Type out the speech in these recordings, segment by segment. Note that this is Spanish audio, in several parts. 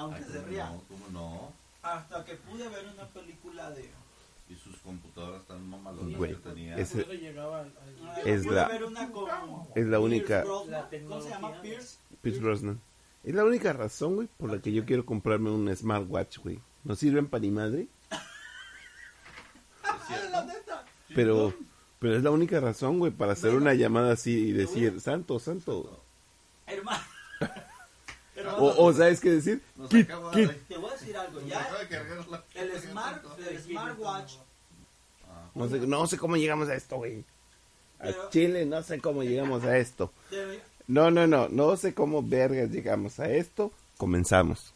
Aunque Ay, se ¿cómo ría. no? ¿Cómo no? Hasta que pude ver una película de. Y sus computadoras tan mamalonas Güey, que tenía. al, al- Ah, Es pude la- ver una con es la Pierce única- Brosnan. La ¿Cómo se tecnología. llama Pierce? Pierce Brosnan. Es la única razón, güey, por la que yo quiero comprarme un smartwatch, güey. ¿No sirven para ni madre? Ah, la neta. Pero, pero es la única razón, güey, para hacer una llamada así y decir, santo, santo. Hermano. O, o ¿sabes qué decir? Kit, kit. te voy a decir algo. Ya el smart, el smartwatch. No sé, no sé cómo llegamos a esto, güey. A Pero- Chile no sé cómo llegamos a esto. No, no, no, no sé cómo vergas llegamos a esto. Comenzamos.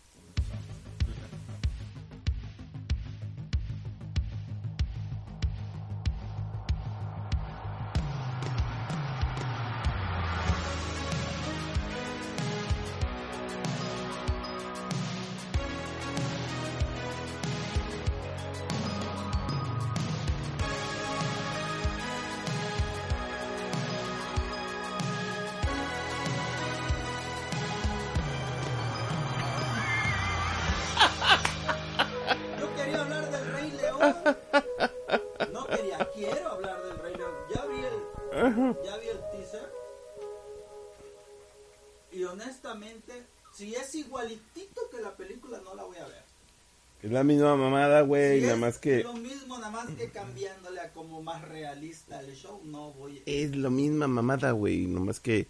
Quiero hablar del Rey León. Ya vi el, ya vi el teaser. Y honestamente, si es igualitito que la película, no la voy a ver. Es la misma mamada, güey, nada más que... lo mismo, nada más que cambiándole a como más realista el show, no voy a... Es la misma mamada, güey, nomás que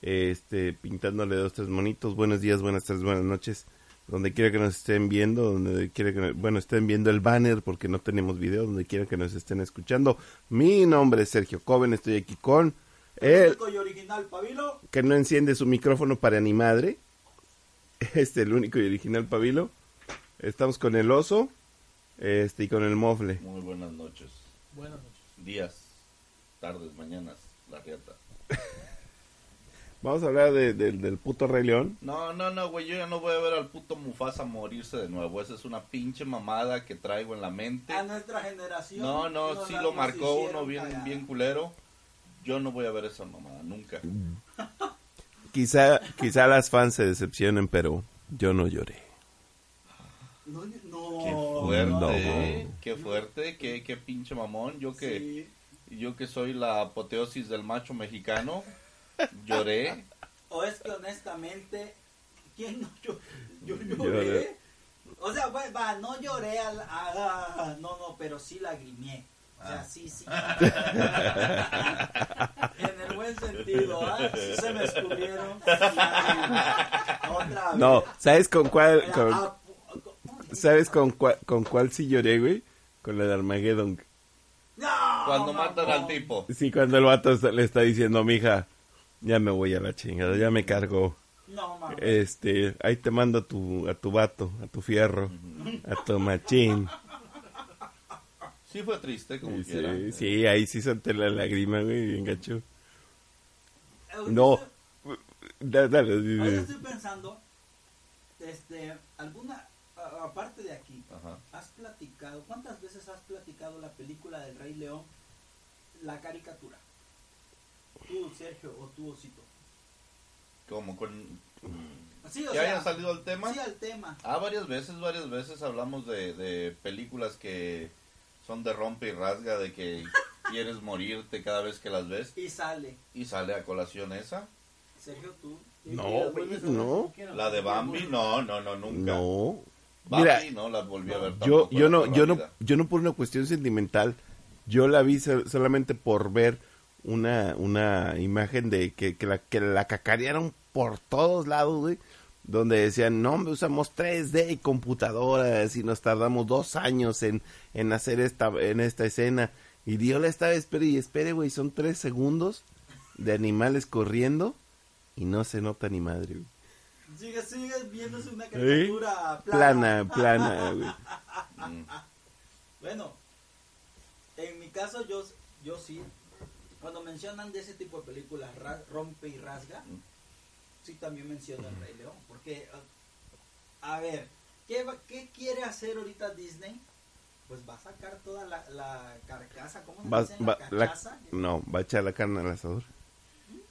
este pintándole dos tres monitos. Buenos días, buenas tardes, buenas noches. Donde quiera que nos estén viendo, donde quiera que bueno, estén viendo el banner porque no tenemos video, donde quiera que nos estén escuchando. Mi nombre es Sergio Coven, estoy aquí con el único y original Pabilo. que no enciende su micrófono para ni madre. Este el único y original Pabilo. Estamos con el oso, este y con el mofle. Muy buenas noches. Buenas noches. Días, tardes, mañanas, la riata. Vamos a hablar de- de- del puto Rey León. No, no, no, güey, yo ya no voy a ver al puto Mufasa morirse de nuevo. Esa es una pinche mamada que traigo en la mente. A nuestra generación. No, no, sí lo marcó uno bien, bien culero. Yo no voy a ver esa mamada, nunca. Quizá, quizá las fans se decepcionen, pero yo no lloré. No, Qué no. fuerte, no. qué fuerte, qué, qué pinche mamón. Yo que, Sí. yo que soy la apoteosis del macho mexicano, lloré. O es que honestamente, ¿quién no yo, yo lloré? Lloré. O sea, pues, va, no lloré al, a- no, no, pero sí lagrimé. O sea, Ah. sí, sí. en el buen sentido, ¿ah? Sí se me descubrieron. Otra vez. No, ¿sabes con cuál, con- ah, ¿sabes con cuál, con cuál sí lloré, güey? Con la de Armageddon. No, Cuando matan al tipo. Sí, cuando el vato le está diciendo, mija, ya me voy a la chingada, ya me cargó. No, mames. Este, ahí te mando a tu, a tu vato, a tu fierro, a tu machín. Sí fue triste, como quiera. Sí, sí, ahí sí solté la lágrima, güey, bien gacho. No, dale, Ahorita dile. estoy pensando, este, alguna, aparte de aquí, Ajá. has platicado, ¿cuántas veces has platicado la película del Rey León, la caricatura? Tú, Sergio, o tú, Osito. Como con... Sí, o ¿Que sea, haya salido al tema? Sí, al tema. Ah, varias veces, varias veces hablamos de, de películas que son de rompe y rasga, de que quieres morirte cada vez que las ves. Y sale. Y sale a colación esa. Sergio, tú. No, no. La de Bambi, no, no, no, nunca. no. Bambi Mira, no la volví a ver yo, yo no, yo no, yo no por una cuestión sentimental, yo la vi sol- solamente por ver una, una imagen de que, que la, que la cacarearon por todos lados, güey, donde decían, no, usamos 3D y computadoras y nos tardamos dos años en, en hacer esta, en esta escena. Y Diola estaba espere y espere, güey. Son tres segundos de animales corriendo y no se nota ni madre, güey. Sigue, sigue viéndose una ¿Eh? caricatura Plana, plana, güey. Mm. Bueno, en mi caso yo, yo sí, cuando mencionan de ese tipo de películas, rompe y rasga, sí también menciono el Rey León, porque, a ver, ¿qué, va- qué quiere hacer ahorita Disney? Pues va a sacar toda la, la carcasa, ¿cómo se Va, dice? va- la la- carcasa. no, va a echar la carne al asador.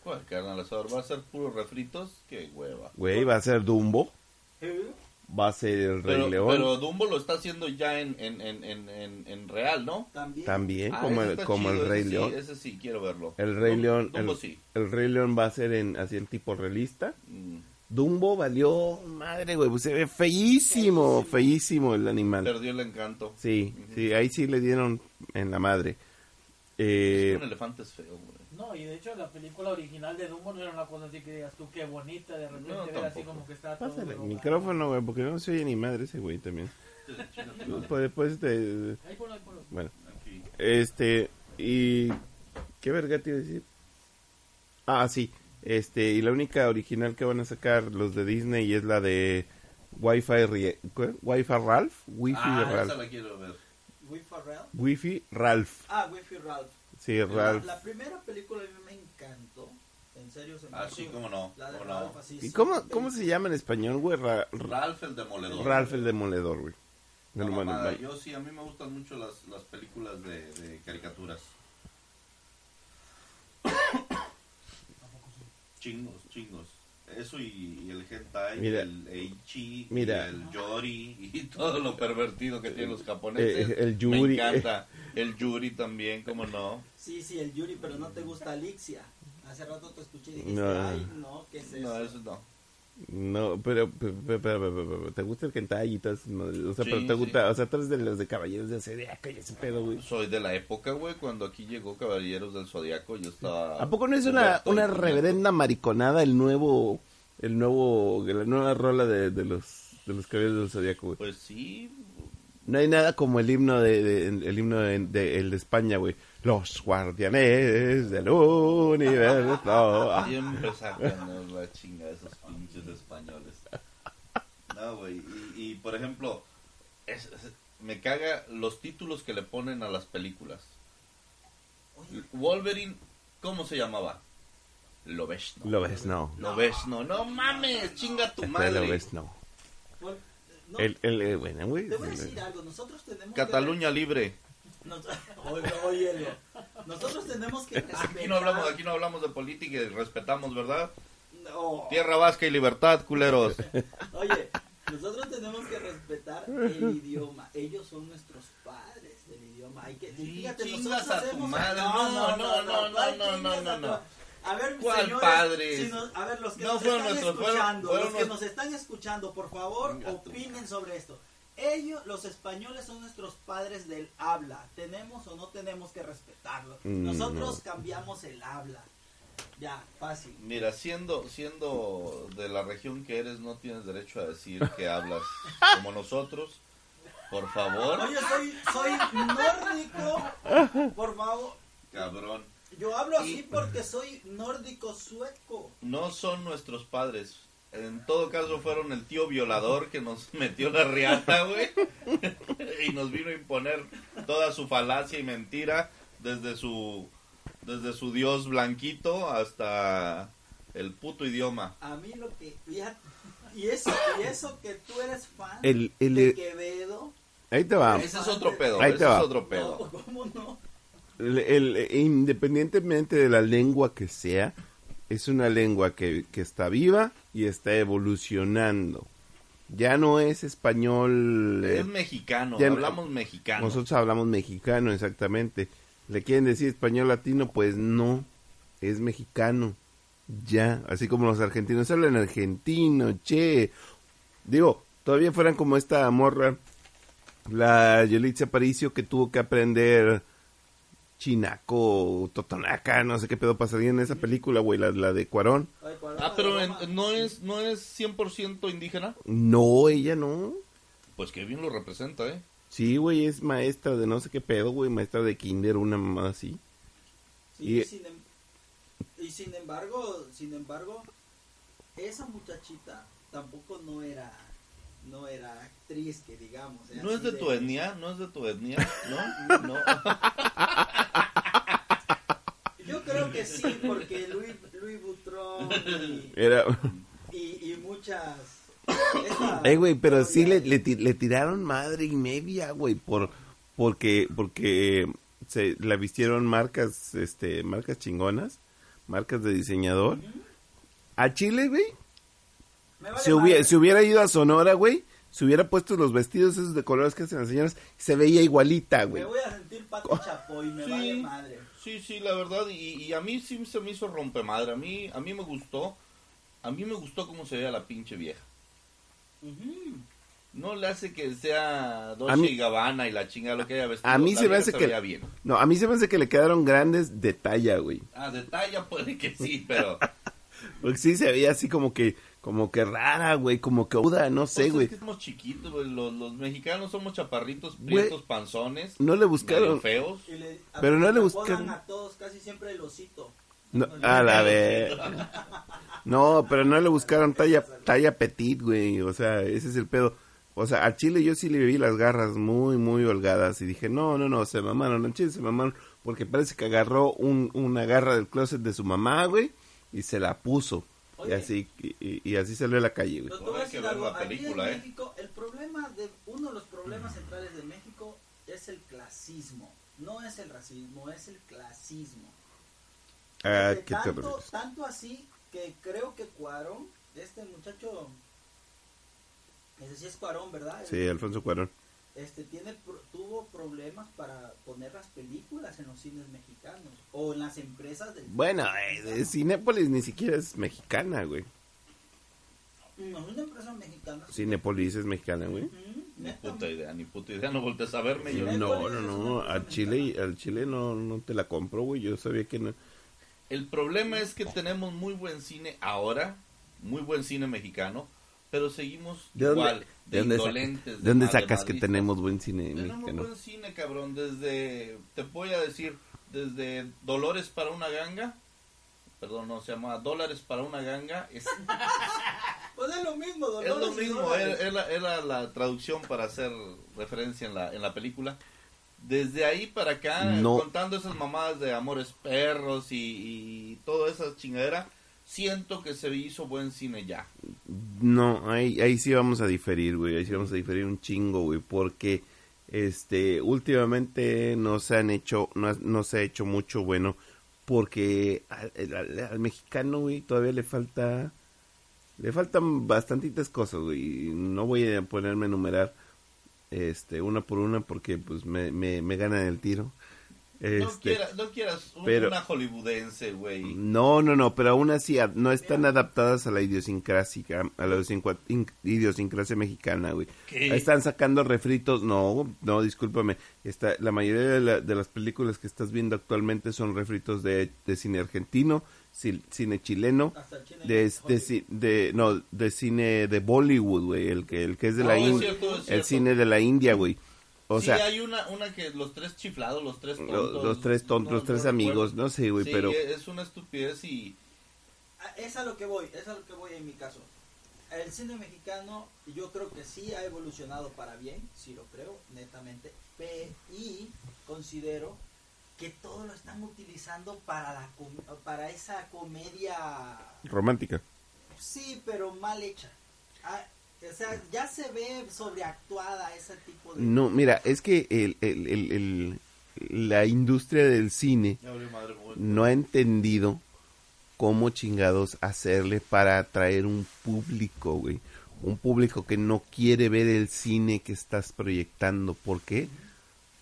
¿Cuál carne al asador? ¿Va a ser puros refritos? Qué hueva. Güey, va a ser Dumbo. ¿Eh? Va a ser el Rey Pero, León. pero Dumbo lo está haciendo ya en, en, en, en, en, en real, ¿no? También. También, Ah, como, el, como chido, el Rey ese sí, León. ese sí, quiero verlo. El Rey León, Dumbo el, sí. el Rey León va a ser en así en tipo realista. Mm. Dumbo valió madre, güey, pues se ve feísimo, feísimo el animal. Perdió el encanto. Sí, sí, ahí sí le dieron en la madre. Eh, Un elefante es feo, güey. No, y de hecho la película original de Dumbo no era una cosa así que digas tú qué bonita, de repente No, ver así como que está todo... pásale el micrófono, güey, porque no se oye ni madre ese güey también. Pues después te... Ahí ponlo, ahí ponlo. Bueno, Aquí. este, y... ¿Qué verga te iba a decir? Ah, sí, este, y la única original que van a sacar los de Disney es la de Wi-Fi, Rie- ¿qué? Wi-Fi Ralph, Wi-Fi Ah, esa Ralph, la quiero ver. Will Ferrell. Wi-Fi Ralph, Ah, Wi-Fi Ralph. Sí, La, Ralph. la primera película a mí me encantó. En serio, se me Ah, sí, cómo no, La de cómo no. Así, ¿Y sí, cómo, cómo se llama en español, güey? Ra- Ralph el demoledor. Ralph el demoledor, güey. Mamada. vale. Yo sí, a mí me gustan mucho las, las películas de, de caricaturas. chingos, chingos. Eso y, y el hentai, Mira. el eichi, Mira. y el yori y todo lo pervertido que tienen los japoneses. Eh, el yuri, Me encanta. El yuri también, cómo no. Sí, sí, el Yuri, pero no te gusta Alixia. Hace rato te escuché y dijiste, No. ay, no, ¿qué es eso? No, eso no. No, pero, pero, pero, pero, ¿te gusta el hentai y todo eso? O sea, Sí, pero te sí. gusta, o sea, tú eres de los de caballeros de zodiaco y ese pedo, güey. Soy de la época, güey, cuando aquí llegó Caballeros del Zodiaco, yo estaba... ¿A poco no es una, una reverenda mariconada el nuevo, el nuevo, la nueva rola de, de los, de los caballeros del zodiaco, güey? Pues sí, No hay nada como el himno de, de- el himno de, de- el de España, güey. Los guardianes del universo. Siempre sacan la chinga de esos pinches españoles. No, güey. Y, y, por ejemplo, es- es- me caga los títulos que le ponen a las películas. Wolverine, ¿cómo se llamaba? Lo ves, no. Lo ves, no. Lo ves, no. No mames, chinga tu madre. Lo ves, no. por- no, El, el, eh, bueno, güey. te voy a decir algo, nosotros tenemos Cataluña libre. Nos- Oye. Nosotros tenemos que respetar... Aquí no hablamos, aquí no hablamos de política y respetamos, ¿verdad? No. Tierra vasca y libertad, culeros. Oye, nosotros tenemos que respetar el idioma. Ellos son nuestros padres del idioma. Hay que, Sí, fíjate, nosotros a tu madre. No, no, no, no, ¿cuál no, no, no, tu- no. A ver, ¿Cuál señores, padres? si nos- a ver, los que No nos fueron están nuestros, fueron- escuchando, fueron los que nuestros- nos están escuchando, por favor, opinen sobre esto. Ellos, los españoles, son nuestros padres del habla. ¿Tenemos o no tenemos que respetarlo? Mm, Nosotros no. cambiamos el habla. Ya, fácil. Mira, siendo, siendo de la región que eres, no tienes derecho a decir que hablas como nosotros. Por favor, Oye, soy, soy nórdico. Por favor. cabrón. Yo hablo así Y- porque soy nórdico sueco. No son nuestros padres. En todo caso fueron el tío violador que nos metió la riata, güey. y nos vino a imponer toda su falacia y mentira desde su desde su dios blanquito hasta el puto idioma. A mí lo que... y eso, y eso que tú eres fan El, el, de eh, Quevedo. ahí te va. Ese es otro pedo, Ahí ese te va. es otro pedo. No, ¿cómo no? El- el- independientemente de la lengua que sea, es una lengua que, que está viva y está evolucionando. Ya no es español. eh, Es mexicano, ya no- hablamos mexicano. nosotros hablamos mexicano, exactamente. ¿Le quieren decir español latino? Pues no, es mexicano. Ya, así como los argentinos hablan argentino, che. Digo, todavía fueran como esta morra, la Yolitza Aparicio, que tuvo que aprender chinaco, totonaca, no sé qué pedo pasaría en esa película, güey, la, la de Cuarón. Ay, ¿cuál Ah, pero en- no es no es 100% indígena. No, ella no. Pues que bien lo representa, ¿eh? Sí, güey, es maestra de no sé qué pedo, güey, maestra de kinder, una mamada así. Sí, Y- sin, em- y sin embargo, sin embargo, esa muchachita tampoco no era no era actriz que digamos. era ¿No es de tu etnia? ¿No es de tu etnia? ¿No? ¿No? Yo creo que sí, porque Louis, Louis Vuitton y, Era... y, y muchas... Eh, güey, pero sí le, le, ti- le tiraron madre y media, güey, por, porque, porque se la vistieron marcas, este, marcas chingonas, marcas de diseñador. A Chile, güey, vale si hubiera, si hubiera ido a Sonora, güey, se hubiera puesto los vestidos esos de colores que hacen las señoras, se veía igualita, Me güey. voy a sentir Pati Chapoy, me Sí. vale madre. Sí, sí, la verdad, y, y a mí sí se me hizo rompemadre, a mí, a mí me gustó, a mí me gustó cómo se veía la pinche vieja. No le hace que sea Dolce mí- y Gabbana y la chingada lo que haya vestido. A mí se me hace que... veía bien. No, a mí se me hace que le quedaron grandes de talla, güey. Ah, de talla puede que sí, pero... Porque sí se veía así como que, como que rara, güey, como que aguda, no sé, Pues güey. es que somos chiquitos, güey, los, los mexicanos somos chaparritos, Güey, prietos, panzones, No le buscaron... feos. Y le- a- Pero no le buscaron- a todos casi siempre el osito. No, a la vez. No, pero no le buscaron talla, talla petit, güey. O sea, ese es el pedo. O sea, a Chile yo sí le vi las garras muy, muy holgadas. Y dije, no, no, no, se mamaron. A Chile se mamaron. Porque parece que agarró un, una garra del closet de su mamá, güey. Y se la puso. Y así, y, y- así salió a la calle, güey. Que ver algo, la aquí película, en ¿eh? México, el problema de, uno de los problemas centrales de México es el clasismo. No es el racismo, es el clasismo. Ah, Porque ¿qué te tanto, tanto así que creo que Cuarón, este muchacho, ese sí es Cuarón, ¿verdad? Sí, Alfonso Cuarón. Este tiene pro- tuvo problemas para poner las películas en los cines mexicanos o en las empresas del Bueno, eh, de Cinépolis ni siquiera es mexicana, güey. no es una empresa mexicana. Cinépolis es mexicana, güey. Ni puta idea, ni puta idea, no voltees a verme. Yo. No, no, no, al Chile, al Chile no, no te la compro, güey. Yo sabía que no. El problema es que tenemos muy buen cine ahora, muy buen cine mexicano, pero seguimos ¿De dónde, igual, de dónde, sa- indolentes. de dónde sacas que tenemos buen cine Tenemos mexicano? buen cine, cabrón, desde, te voy a decir, desde Dolores para una ganga, perdón, no, se llama Dólares para una ganga, es, Pues es lo mismo, es Dolores lo y mismo, era, era- era la traducción para hacer referencia en la, en la película. Desde ahí para acá, No. contando esas mamadas de amores perros y, y toda esa chingadera, siento que se hizo buen cine ya. No, ahí, ahí sí vamos a diferir, güey. Ahí sí vamos a diferir un chingo, güey. Porque, este, últimamente no se han hecho, no, no se ha hecho mucho bueno. Porque al, al- mexicano, güey, todavía le falta, le faltan bastantitas cosas, güey. No voy a ponerme a enumerar, este, una por una porque, pues, me, me, me ganan el tiro. No, Este, quieras, no quieras un- pero- una hollywoodense, güey. No, no, no, pero aún así a- no están adaptadas a la idiosincrasia, a la idiosincra- in- idiosincrasia mexicana, güey. Están sacando refritos, no, no, discúlpame. Está, la mayoría de, la- de las películas que estás viendo actualmente son refritos de, de cine argentino, ci- cine chileno, de, de, no, de cine de Bollywood, güey, el que, el que es de la No, India, el cine de la India, güey. O sí, sea, hay una, una que los tres chiflados, los tres tontos. los, tres tontos, los tres amigos, no sé, güey, Sí, pero... es una estupidez y... Ah, Es a lo que voy, es a lo que voy en mi caso. El cine mexicano yo creo que sí ha evolucionado para bien, sí lo creo, netamente, y considero que todo lo están utilizando para la com- para esa comedia, Romántica. sí, pero mal hecha. O sea, ya se ve sobreactuada ese tipo de... No, mira, es que el, el- el- el- la industria del cine madre, no ha entendido cómo chingados hacerle para atraer un público, güey. Un público que no quiere ver el cine que estás proyectando. ¿Por qué?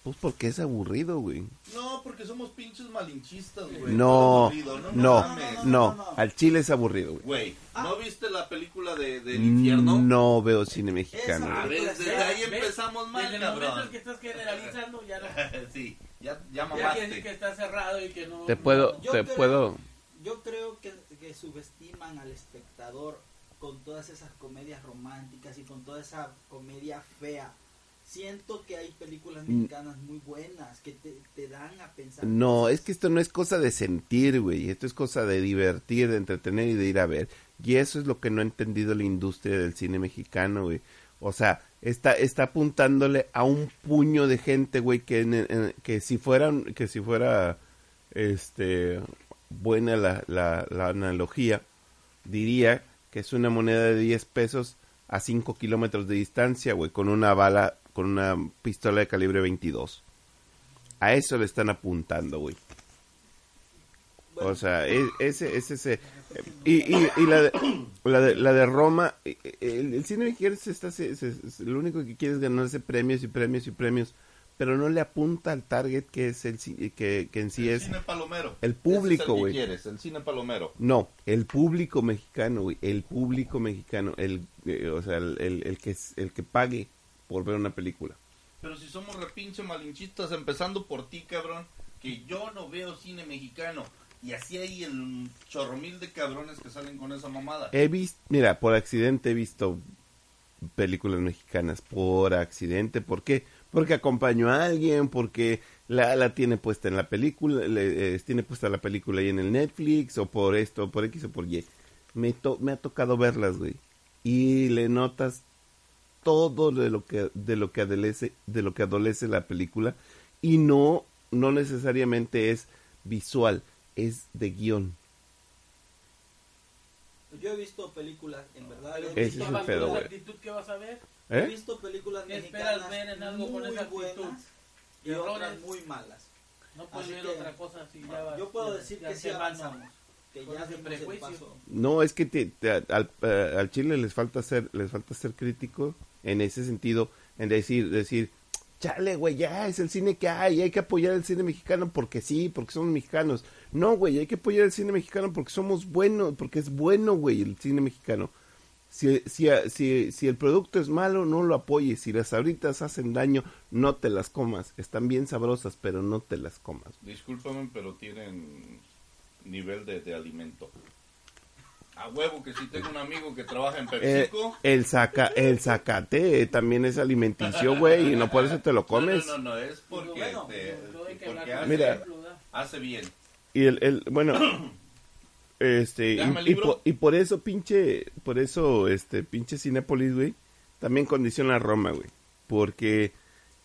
Pues porque es aburrido, güey. No, porque somos pinches malinchistas, güey. No, no, mames. no, no. al chile es aburrido, güey. Güey, Ah. ¿no viste la película de, del infierno? No veo cine mexicano. A ver, desde ahí empezamos mal, Desde el momento en que estás generalizando, ya no. sí, ya, ya Ya quiere decir que mamaste. está cerrado y que no. Te puedo, Yo te creo- puedo. Yo creo que, que subestiman al espectador con todas esas comedias románticas y con toda esa comedia fea. Siento que hay películas mexicanas muy buenas que te, te dan a pensar. No, es que esto no es cosa de sentir, güey. Esto es cosa de divertir, de entretener y de ir a ver. Y eso es lo que no ha entendido la industria del cine mexicano, güey. O sea, está, está apuntándole a un puño de gente, güey, que, en- en- que si fueran, que si fuera, este, buena la, la, la analogía, diría que es una moneda de 10 pesos a 5 kilómetros de distancia, güey, con una bala, con una pistola de calibre 22. A eso le están apuntando, güey. O sea, es, ese, ese, ese. Y, y, y la, de, la, de, la de Roma, eh, eh, el, el cine mexicano se está, se- se- lo único que quiere es ganarse premios y premios y premios, pero no le apunta al target que es el que, que en sí el es cine palomero. el público, que güey. quieres, el cine palomero. No, el público mexicano, güey, el público mexicano, el, eh, o sea, el, el, el que el que pague por ver una película. Pero si somos repinche malinchistas, empezando por ti, cabrón, que yo no veo cine mexicano. Y así hay el chorro mil de cabrones que salen con esa mamada. He visto, mira, por accidente he visto películas mexicanas, por accidente, ¿por qué? Porque acompañó a alguien, porque la, la tiene puesta en la película, le, eh, tiene puesta la película ahí en el Netflix, o por esto, por X o por Y. Me, to- me ha tocado verlas, güey. Y le notas todo de lo que de lo que adolece de lo que adolece la película y no no necesariamente es visual es de guion yo he visto películas, en verdad, he visto, es el pedo, güey. actitud que vas a ver, he ¿eh? visto películas ¿Qué esperas mexicanas ver en algo muy con esa actitud? buenas y Errores. otras muy malas. no puedes ver que, otra cosa si ya vas. Yo puedo de- decir de que sí avanzamos, que ya el paso. No, es que te- te- al, eh, al Chile les falta ser, les falta ser crítico en ese sentido, en decir, decir, chale, güey, ya es el cine que hay, hay que apoyar el cine mexicano porque sí, porque somos mexicanos. No, güey, hay que apoyar el cine mexicano porque somos buenos, porque es bueno, güey, el cine mexicano. Si, si, si, si el producto es malo, no lo apoyes. Si las sabritas hacen daño, no te las comas. Están bien sabrosas, pero no te las comas. Discúlpame, pero tienen nivel de, de alimento. A huevo que si tengo un amigo que trabaja en Eh, PepsiCo. el, saca, el zacate también es alimenticio, güey, y no por eso te lo comes. No, no, no, es porque, Bueno, te- porque hace, Mira. hace bien. Y el, el bueno, este, el y, por, y por eso pinche, por eso, este, pinche Cinépolis, güey, también condiciona a Roma, güey, porque,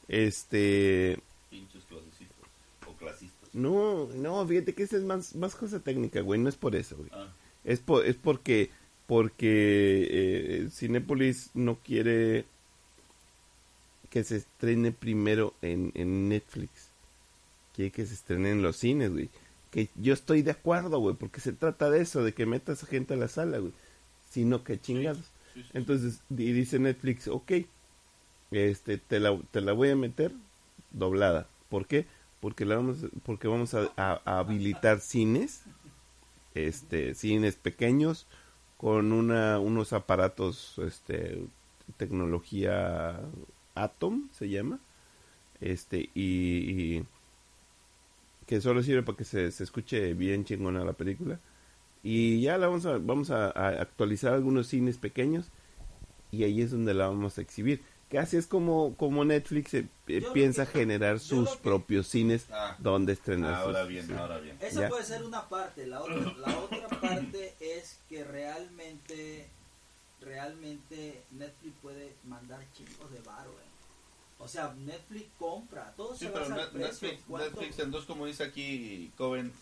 este, Pinches clasistas o clasistas. no, no, fíjate que esa es más, más cosa técnica, güey, no es por eso, güey. Ah, Es, por, es porque porque eh, Cinépolis no quiere que se estrene primero en, en Netflix. Quiere que se estrene en los cines, güey. Que yo estoy de acuerdo, güey, porque se trata de eso, de que metas a gente a la sala, güey. Sino que chingados. sí, sí. Entonces, y dice Netflix, ok, este, te la, te la voy a meter doblada. ¿Por qué? Porque, la vamos, porque vamos a, a- a habilitar cines, este, cines pequeños, con una, unos aparatos, este, tecnología Atom, se llama, este, y, que solo sirve para que se, se escuche bien chingona la película. Y ya la vamos a, vamos a, a actualizar algunos cines pequeños y ahí es donde la vamos a exhibir. Que así es como, como Netflix eh, eh, lo piensa que- generar sus que- propios cines Ah, donde estrenar ahora sus- bien, sí. ahora bien. Esa Ya. puede ser una parte, la otra, la otra parte es que realmente, realmente Netflix puede mandar chingos de varo, eh. O sea, Netflix compra, todo Sí, se pero basa. Netflix, ¿Cuánto? Netflix, entonces como dice aquí Coven,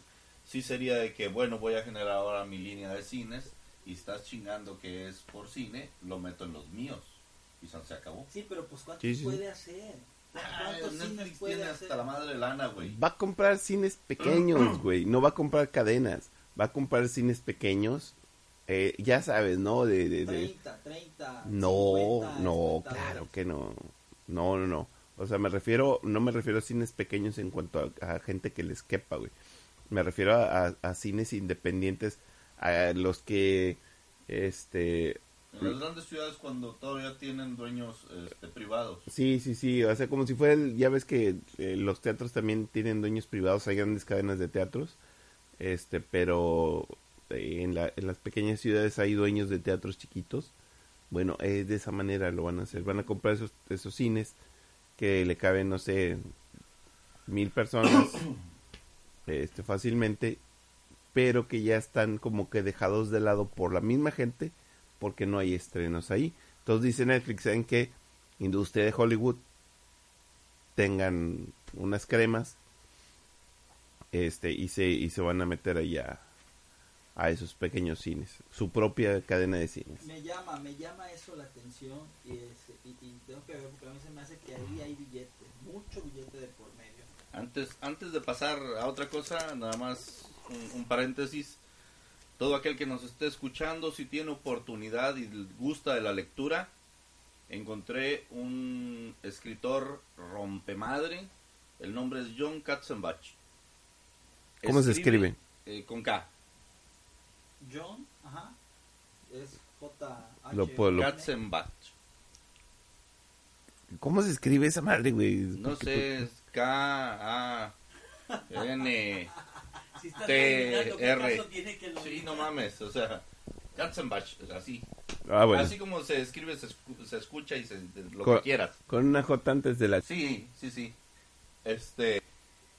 sí sería de que, bueno, voy a generar ahora mi línea de cines y estás chingando que es por cine, lo meto en los míos. Y se acabó. Sí, pero pues ¿cuánto Sí, sí, sí. puede hacer? Ah, ¿Cuántos cines Netflix puede tiene hacer? hasta la madre de lana, güey. Va a comprar cines pequeños, güey. No va a comprar cadenas. Va a comprar cines pequeños. eh, ya sabes, ¿no? De, de, de- 30, 30, No, 50, no, 50 claro que no. No, no, no. O sea, me refiero, no me refiero a cines pequeños en cuanto a, a gente que les quepa, güey. Me refiero a, a- a cines independientes, a los que, este, En las grandes ciudades cuando todavía tienen dueños este, privados. sí, sí, sí, o sea, como si fuera, el- ya ves que eh, los teatros también tienen dueños privados, hay grandes cadenas de teatros, este, pero eh, en, la, en las pequeñas ciudades hay dueños de teatros chiquitos. Bueno, eh, de esa manera lo van a hacer, van a comprar esos, esos cines que le caben, no sé, mil personas este, fácilmente, pero que ya están como que dejados de lado por la misma gente porque no hay estrenos ahí. Entonces dice Netflix, ¿saben qué? Industria de Hollywood tengan unas cremas este y se, y se van a meter ahí a, a esos pequeños cines, su propia cadena de cines. Me llama, me llama eso la atención y, es- y, y tengo que ver porque a mí se me hace que ahí hay billete, mucho billete de por medio. Antes, antes de pasar a otra cosa, nada más un, un paréntesis. Todo aquel que nos esté escuchando, si tiene oportunidad y gusta de la lectura, encontré un escritor rompemadre. El nombre es John Katzenbach. ¿Cómo se escribe? eh, con K. John, ajá, es J. H Lo puedo- lo- Katzenbach. ¿Cómo se escribe esa madre, güey? No sé, es K, A, N. Si estás T, adivinando qué R. caso tiene que lo Sí, no mames, o sea, Katzenbach, así. Ah, bueno. Así como se escribe, se, escu- se escucha y se, lo Co- que quieras. Con una J antes de la... Sí, sí, sí. Este,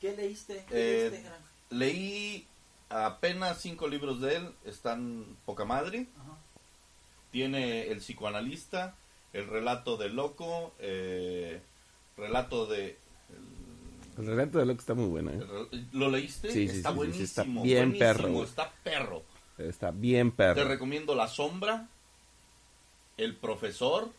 ¿Qué leíste? ¿Qué Eh, leíste, leí apenas cinco libros de él, están poca madre. Ajá. Tiene El psicoanalista, El relato del loco, eh, relato de... El relato de lo que está muy buena, el- ¿eh? el- ¿Lo leíste? Sí, sí, está sí, sí, sí, buenísimo. está bien buenísimo, perro. Está perro. Está bien Te perro. recomiendo La Sombra, El Profesor,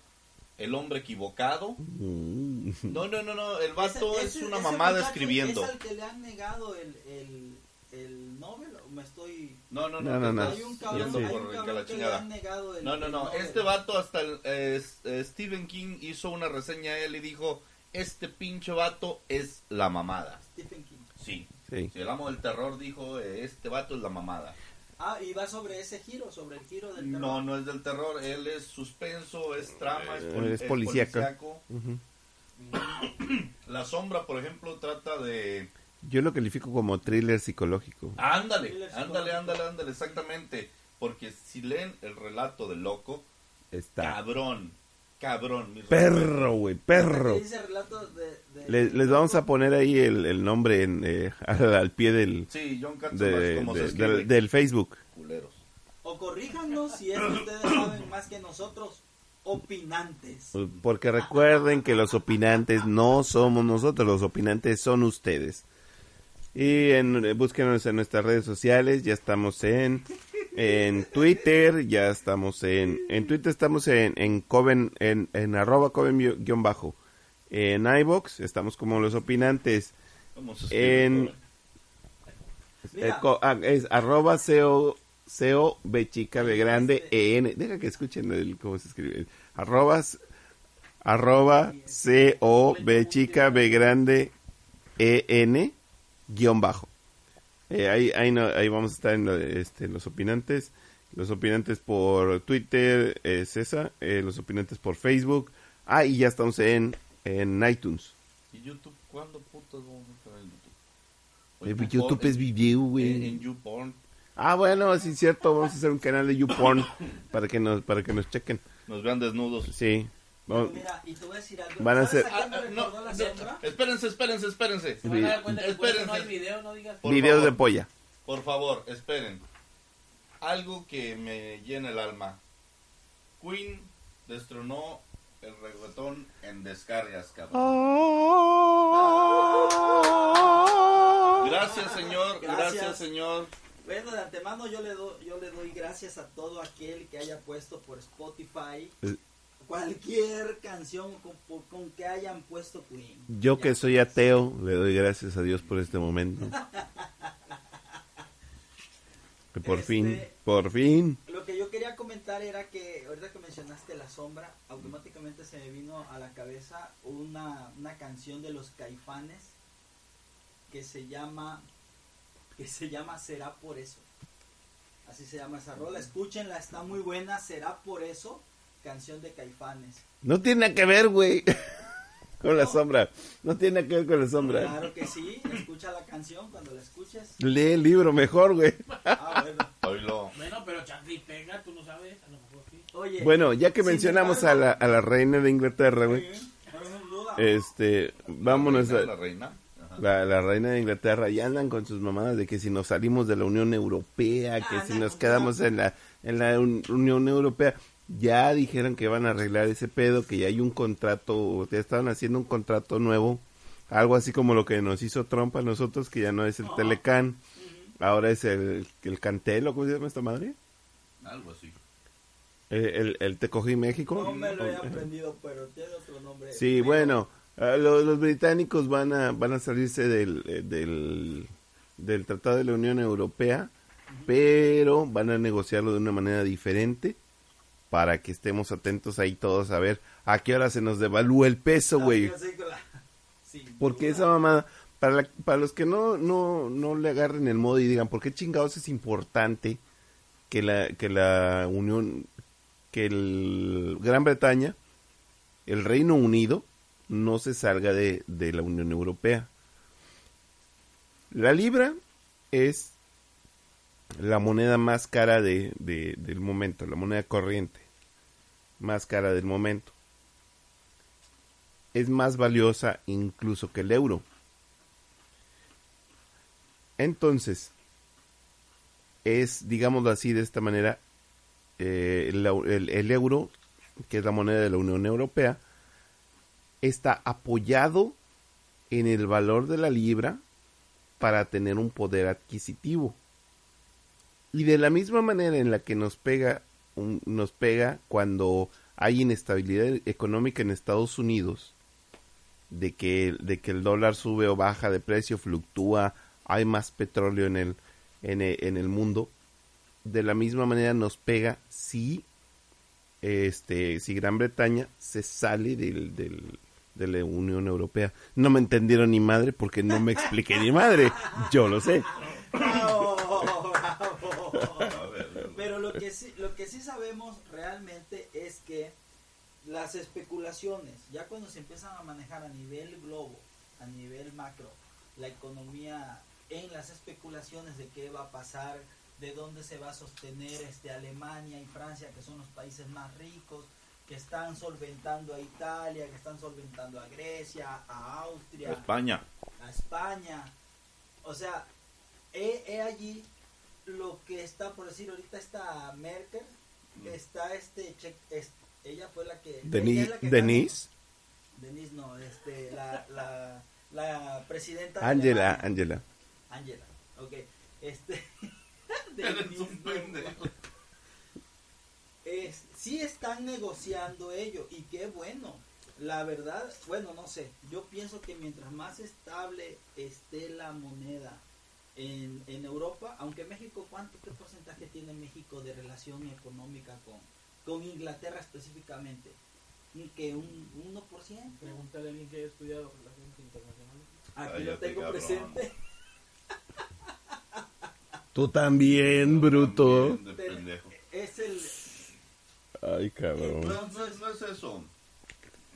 El Hombre Equivocado. Mm. No, no, no, no, el vato Ese- es ese- una ese mamada escribiendo. ¿Es al que le han negado el, el, el Nobel? ¿O me estoy...? No, no, No, no, no, te no. Hay un cabrón, yendo sí. hay un el que cabrón la que le han negado el No, no, el no, Nobel. este vato hasta el, es- eh, Stephen King hizo una reseña a él y dijo, este pinche vato es la mamada. Stephen King. Sí, Sí. si el amo del terror dijo, eh, este vato es la mamada. Ah, y va sobre ese giro, sobre el giro del terror. No, no es del terror, él es suspenso, es trama, es, Eh, es es policíaco. La sombra, por ejemplo, trata de... Yo lo califico como thriller psicológico. Ándale, Thriller ándale, ándale, ándale, exactamente. Porque si leen el relato del loco, Está cabrón, cabrón. mis perro, güey, perro. ¿Qué dice relato de, de- Le- les vamos a poner ahí el, el nombre en, eh, al, al pie del, Sí, John Katzenbach, de- como se de- escribe. del, del Facebook. Culeros. O corríjanos si es que ustedes saben más que nosotros. Opinantes. Porque recuerden que los opinantes no somos nosotros, los opinantes son ustedes. Y en, eh, búsquenos en nuestras redes sociales, ya estamos en, en Twitter, ya estamos en, en Twitter estamos en, en Coven, en, en arroba Coven guión- bajo. En iBox estamos como los opinantes. ¿Cómo se escribe? En, eh, co- ah, es arroba CO, CO B chica B grande E N. Deja que escuchen el, cómo se escribe. Arrobas, arroba CO B chica B grande E N guion bajo. Eh, ahí, ahí, no- ahí vamos a estar en lo- este, los opinantes. Los opinantes por Twitter es esa. eh, los opinantes por Facebook. Ah, y ya estamos en, en iTunes. ¿Y YouTube? ¿Cuándo putas vamos a estar en YouTube? Eh, En YouTube es video, En, güey. en YouPorn. Ah, bueno, sí cierto, vamos a hacer un canal de YouPorn para que nos para que nos chequen. Nos vean desnudos. Sí. Vamos- mira, y te voy a decir algo. Van a ¿Sabes ser- Ah, no, espérense, espérense, espérense. Se van a dar cuenta que por eso no hay Espérense. video, no digas. Por videos favor. de polla. Por favor, esperen. Algo que me llena el alma. Queen destronó el reggaetón en descargas, cabrón. Gracias, señor. Gracias, Gracias. señor. Bueno, de antemano yo le, doy, yo le doy gracias a todo aquel que haya puesto por Spotify Eh. Cualquier canción con, que hayan puesto Queen. Yo que soy ateo, le doy gracias a Dios por este momento. Que por Este- fin, por fin. Lo que yo quería comentar era que ahorita que mencionaste La Sombra, automáticamente se me vino a la cabeza una, una canción de los caifanes que se llama que se llama Será por eso. Así se llama esa rola. Escúchenla, está muy buena. Será por eso, canción de caifanes. No tiene nada que ver, güey. Con la No. sombra. No tiene nada que ver con la sombra. Claro que sí, escucha la canción cuando la escuches. Lee el libro mejor, güey. Ah, bueno. Oílo. Bueno, pero Charlie pega, tú no sabes, a lo mejor sí. Oye, Bueno, ya que mencionamos a la, a la reina de Inglaterra, güey. Este, vámonos La a, reina, la reina. La, la reina de Inglaterra y andan con sus mamadas de que si nos salimos de la Unión Europea, que si nos quedamos en la, en la Un- Unión Europea, ya dijeron que van a arreglar ese pedo, que ya hay un contrato, ya estaban haciendo un contrato nuevo, algo así como lo que nos hizo Trump a nosotros, que ya no es el Telecán, ahora es el, el Cantelo, ¿cómo se llama esta madre? Algo así. El, el, el Te Cogí México. No me lo he aprendido, pero tiene otro nombre. Sí, Pero- bueno, ah, lo- los, británicos van a van a salirse del, eh, del del Tratado de la Unión Europea, pero van a negociarlo de una manera diferente para que estemos atentos ahí todos a ver a qué hora se nos devalúa el peso, güey. Porque esa mamada, para, la- para los que no, no, no le agarren el modo y digan, ¿por qué chingados es importante que la, que la Unión, que el Gran Bretaña, el Reino Unido, no se salga de, de la Unión Europea? La libra es la moneda más cara de, de- del momento, la moneda corriente más cara del momento es más valiosa incluso que el euro. Entonces, es, digámoslo así, de esta manera, eh, el, euro, que es la moneda de la Unión Europea, está apoyado en el valor de la libra para tener un poder adquisitivo. Y de la misma manera en la que nos pega, nos pega cuando hay inestabilidad económica en Estados Unidos, de que, de que el dólar sube o baja de precio, fluctúa, hay más petróleo en el, en el, en el mundo, de la misma manera nos pega si, este, si Gran Bretaña se sale del, del- de la Unión Europea. No me entendieron ni madre porque no me expliqué ni madre. Yo lo sé. Bravo, bravo. A ver, Pero lo que sí, sabemos realmente es que las especulaciones, ya cuando se empiezan a manejar a nivel globo, a nivel macro, la economía en las especulaciones de qué va a pasar, de dónde se va a sostener este Alemania y Francia, que son los países más ricos, que están solventando a Italia, que están solventando a Grecia, a Austria, España. a España. O sea, he, he allí lo que está, por decir, ahorita está Merkel, está este, Che- es- ella fue la que... ella Deni- es la que Denise. Denise no, este, la, la, la presidenta... de Angela. Angela. Angela, ok. Este... Denise, no. Es- sí están negociando ello y qué bueno. La verdad, bueno, no sé. Yo pienso que mientras más estable esté la moneda en, en Europa, aunque México, ¿cuánto qué porcentaje tiene México de relación económica con, con Inglaterra específicamente? Ni que un 1%. Pregúntale a alguien que haya estudiado relaciones internacionales. Aquí lo Cállate, tengo cabrón. presente. Tú también, bruto. Bien de pendejo. Es el... Ay, cabrón. No, no, es- no es eso.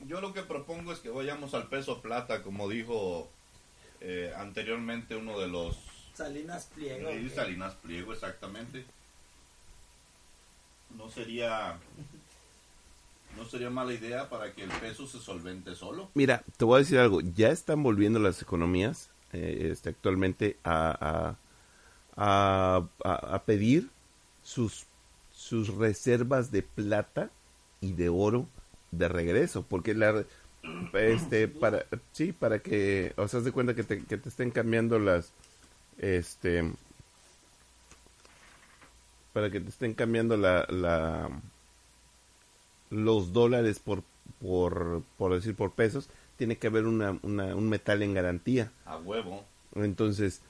Yo lo que propongo es que vayamos al peso plata, como dijo eh, anteriormente uno de los Salinas Pliego. Salinas Pliego, exactamente. No sería no sería mala idea para que el peso se solvente solo. Mira, te voy a decir algo. Ya están volviendo las economías eh, este, actualmente a, a, a, a- a pedir sus, sus reservas de plata y de oro de regreso. Porque la, este, para, sí, para que, o sea, haz de cuenta que te, que te estén cambiando las, este, para que te estén cambiando la, la, los dólares por, por, por decir por pesos, tiene que haber una, una- un metal en garantía. A huevo. Entonces,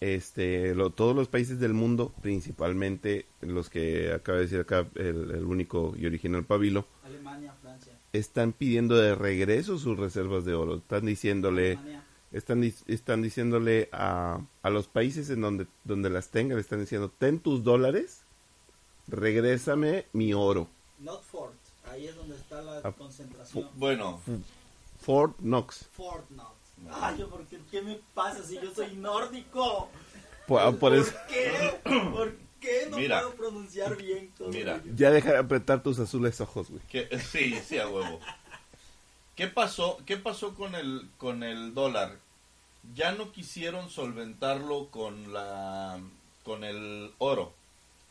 este, lo- todos los países del mundo, principalmente los que acaba de decir acá el, el único y original Pabilo, Alemania, Francia. están pidiendo de regreso sus reservas de oro. Están diciéndole, Alemania. Están, están diciéndole a, a los países en donde, donde las tengan, le están diciendo, ten tus dólares, regrésame mi oro. Not Fort. Ahí es donde está la Ah, concentración. Bueno, Fort Knox. Fort Not. Ay, yo, ¿por qué, ¿qué me pasa si yo soy nórdico? Por, ah, por eso, qué? ¿Por qué no Mira. puedo pronunciar bien todo Mira. ello? ya deja de apretar tus azules ojos, güey. que sí, sí a huevo. ¿Qué pasó? ¿Qué pasó con el con el dólar? Ya no quisieron solventarlo con la con el oro.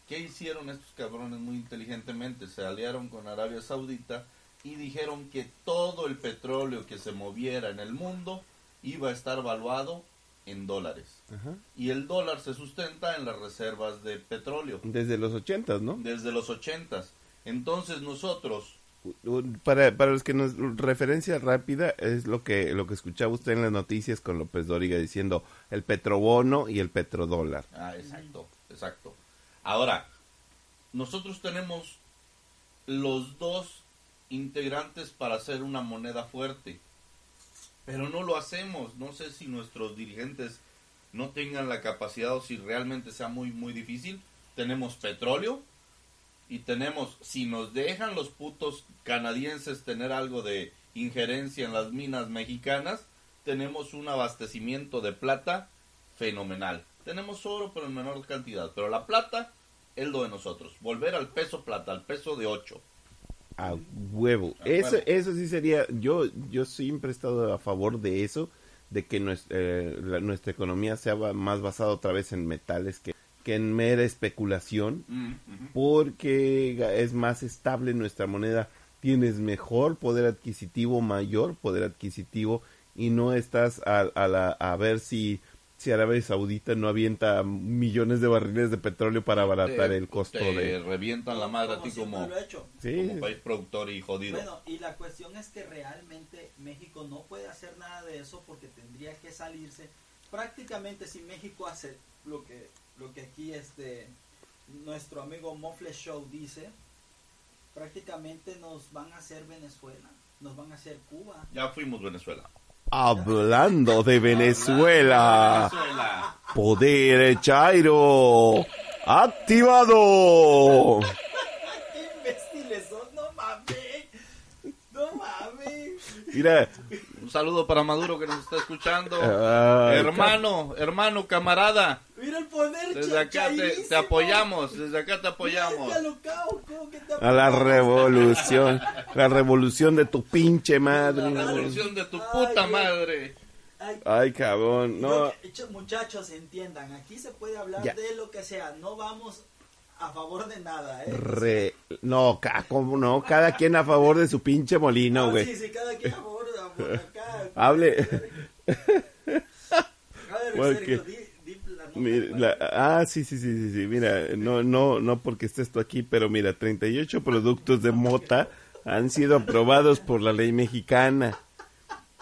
¿Qué hicieron estos cabrones muy inteligentemente? Se aliaron con Arabia Saudita y dijeron que todo el petróleo que se moviera en el mundo iba a estar valuado en dólares. Ajá. Y el dólar se sustenta en las reservas de petróleo Desde los ochentas, ¿no? desde los ochentas. Entonces nosotros Para, para los que nos referencia rápida es lo que lo que escuchaba usted en las noticias con López Dóriga diciendo el petrobono y el petrodólar. Ah, exacto, exacto. Ahora, nosotros tenemos los dos integrantes para hacer una moneda fuerte, pero no lo hacemos. No sé si nuestros dirigentes no tengan la capacidad o si realmente sea muy, muy difícil. Tenemos petróleo y tenemos, si nos dejan los putos canadienses tener algo de injerencia en las minas mexicanas, tenemos un abastecimiento de plata fenomenal. Tenemos oro, pero en menor cantidad. Pero la plata es lo de nosotros. Volver al peso plata, al peso de 8. A huevo. A Eso, huevo. eso sí sería, yo, yo siempre he estado a favor de eso, de que nues- eh, la- nuestra economía sea más basada otra vez en metales que, que en mera especulación, porque ga- es más estable nuestra moneda, tienes mejor poder adquisitivo, mayor poder adquisitivo, y no estás a, a, la, a ver si, si Arabia Saudita no avienta millones de barriles de petróleo para abaratar Te- el costo te de... revientan la madre a ti como, lo he hecho. Sí, como país productor y jodido. Bueno, y la cuestión es que realmente México no puede hacer nada de eso porque tendría que salirse. Prácticamente si México hace lo que lo que aquí este nuestro amigo Mofle Show dice, prácticamente nos van a hacer Venezuela, nos van a hacer Cuba. Ya fuimos Venezuela. Hablando de Venezuela. Venezuela. Poder Chairo activado. ¡Qué imbéciles son! ¡No mames! ¡No mames! Mira, Un saludo para Maduro que nos está escuchando. Ay, hermano, hermano, camarada. Mira el poder Desde acá te, apoyamos, desde acá te apoyamos. Mira, Lucao, ¿cómo que te a la revolución, la revolución de tu pinche La madre. revolución de tu puta Ay, madre. Ay, Ay, cabrón, no. Muchachos, entiendan, aquí se puede hablar Ya. de lo que sea, no vamos a favor de nada, ¿eh? Re- no, ca- ¿cómo no? Cada quien a favor de su pinche molino, Ah, güey. Sí, sí, cada quien a favor de por acá. Hable. A ver, Bueno, Sergio, que- di, di la nota. Mira, la- ah, sí, sí, sí, sí, sí. Mira, no, no, no porque estés tú aquí, pero mira, 38 productos de mota han sido aprobados por la ley mexicana.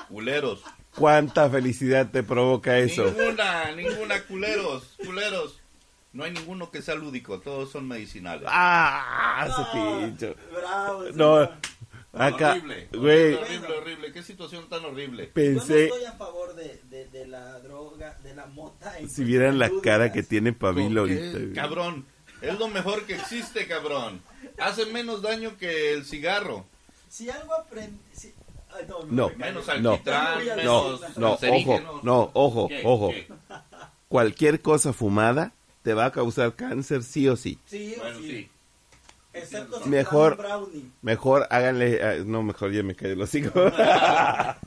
Culeros. ¿Cuánta felicidad te provoca eso? Ninguna, ninguna, culeros, culeros. No hay ninguno que sea lúdico, todos son medicinales. Ah, ese pincho. Bravo, No, acá, horrible, güey, horrible, horrible, horrible. Qué situación tan horrible. Yo no pensé, estoy a favor de, de, de la droga, de la mota. si vieran la cara que tiene Pabilo ¿Con qué? ahorita. güey. Cabrón, es lo mejor que existe, cabrón. Hace menos daño que el cigarro. Si algo aprendí... Si... No. Menos no, alquitrán, no, menos no, ojo, no, ojo, ¿Qué? ojo. ¿Qué? Cualquier cosa fumada te va a causar cáncer sí o sí. Sí, Bueno, sí. sí. Excepto si Mejor- brownie. Mejor háganle, ah, no, mejor ya me caí los hocico. A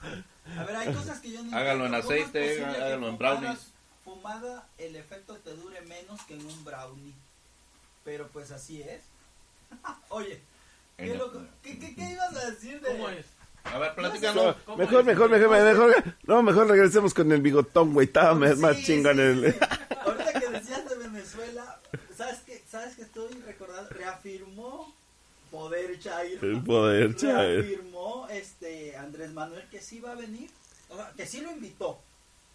ver, hay cosas que yo no Hágalo en entiendo. ¿Cómo es aceite, hágalo en brownies. Fumada, el efecto te dure menos que en un brownie. Pero pues así es. Oye, ¿qué, loco? ¿Qué, qué, qué ibas a decir de...? ¿Cómo es? A ver, platícanos. ¿Cómo mejor, es? mejor, mejor, mejor, no, mejor regresemos con el bigotón, güey, estaba Sí, más- chingón sí, el... sí. Ahorita que decías de Venezuela, ¿sabes qué estoy recordando? Reafirmó Poder Chairo. El poder, chaval. Reafirmó este Andrés Manuel que sí va a venir. O sea, que sí lo invitó.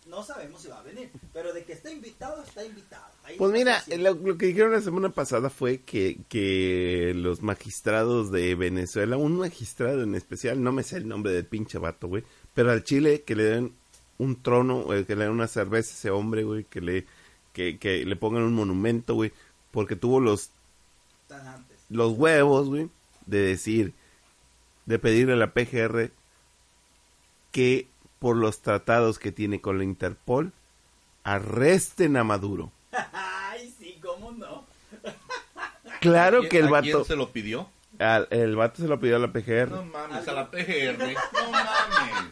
No sabemos si va a venir. Pero de que está invitado, está invitado. Ahí Pues mira, lo que dijeron la semana pasada fue que, que los magistrados de Venezuela, un magistrado en especial, no me sé el nombre del pinche vato, güey, pero al Chile que le den un trono, eh, que le den una cerveza a ese hombre, güey, que le, que, que le pongan un monumento, güey, porque tuvo los, los huevos, güey, de decir, de pedirle a la PGR que por los tratados que tiene con la Interpol, arresten a Maduro. Ay, sí, cómo no. Claro ¿A que el quién- ¿A quién vato... se lo pidió? al- el vato se lo pidió a la PGR. No mames, a la PGR. No mames.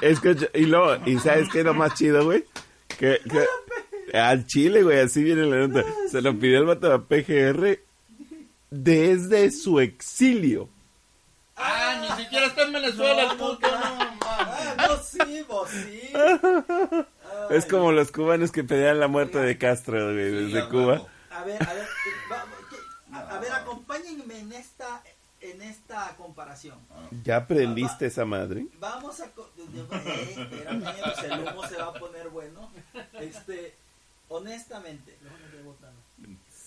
Escucha, y luego, ¿y sabes qué es lo más chido, güey? Que, que al Chile, güey, así viene la nota. Se lo pidió el vato a la PGR desde su exilio. Ah, ni siquiera está en Venezuela el puto. No mames. Ah, no, sí, vos sí. Es como los cubanos que pedían la muerte de Castro, güey, desde Cuba. A ver, a ver, va- ¿qué? a, a ver, acompáñenme en esta, en esta comparación. ¿Ya aprendiste esa madre? Vamos a... Eh, espérame, pues el humo se va a poner bueno. Este, honestamente,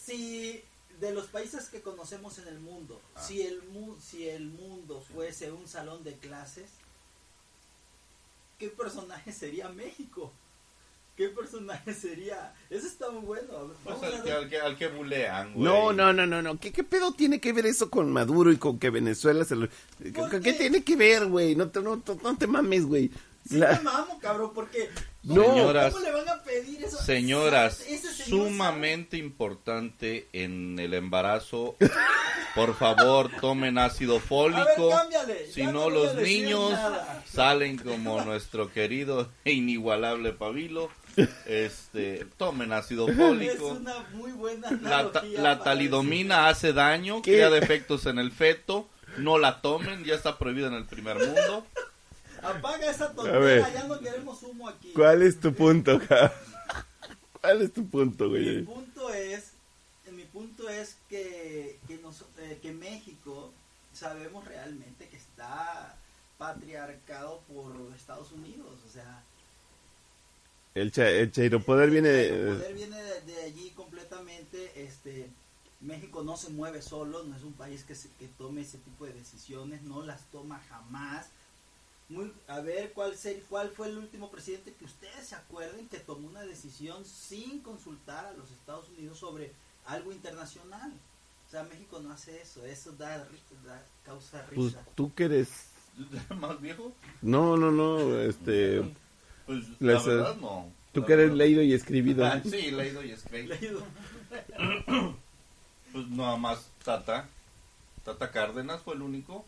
si de los países que conocemos en el mundo, Ah. si el mu- si el mundo fuese un salón de clases, ¿qué personaje sería México? ¿Qué personaje sería? Eso está muy bueno. Pues al que, al que, al que bulean, güey. No, no, no, no, no. ¿Qué, ¿Qué pedo tiene que ver eso con Maduro y con que Venezuela se lo... ¿Qué, tiene que ver, güey? No te, no, te- no te mames, güey. Sí La- me mamo, cabrón, porque No. Señoras, ¿cómo le van a pedir eso? Señoras, señor sumamente importante en el embarazo. Por favor, tomen ácido fólico. ver, cámbiale, Si no, los niños nada. salen como nuestro querido e inigualable Pabilo. Este, tomen ácido Es fólico. una muy buena La, ta- la talidomina hace daño, ¿Qué? crea defectos en el feto. No la tomen, ya está prohibida en el primer mundo. Apaga esa tontería, ya no queremos humo aquí. ¿Cuál es tu punto, cabrón? ¿Cuál es tu punto, Mi güey? punto es, mi punto es que, que, nos- eh, que México sabemos realmente que está patriarcado por Estados Unidos, o sea, El, cha, el Chairo Poder viene El poder viene de, de allí completamente. Este, México no se mueve solo, no es un país que, se- que tome ese tipo de decisiones, no las toma jamás. Muy, a ver cuál, ser- cuál fue el último presidente que ustedes se acuerden que tomó una decisión sin consultar a los Estados Unidos sobre algo internacional. O sea, México no hace eso, eso da, ri- da causa Pues risa. tú que eres... ¿Más viejo? No, no, no, este... Pues Les- la verdad no. Tú La que eres leído y escribido. Ah, sí, leído y escrito. Leído. Pues nada más Tata. Tata Cárdenas fue el único.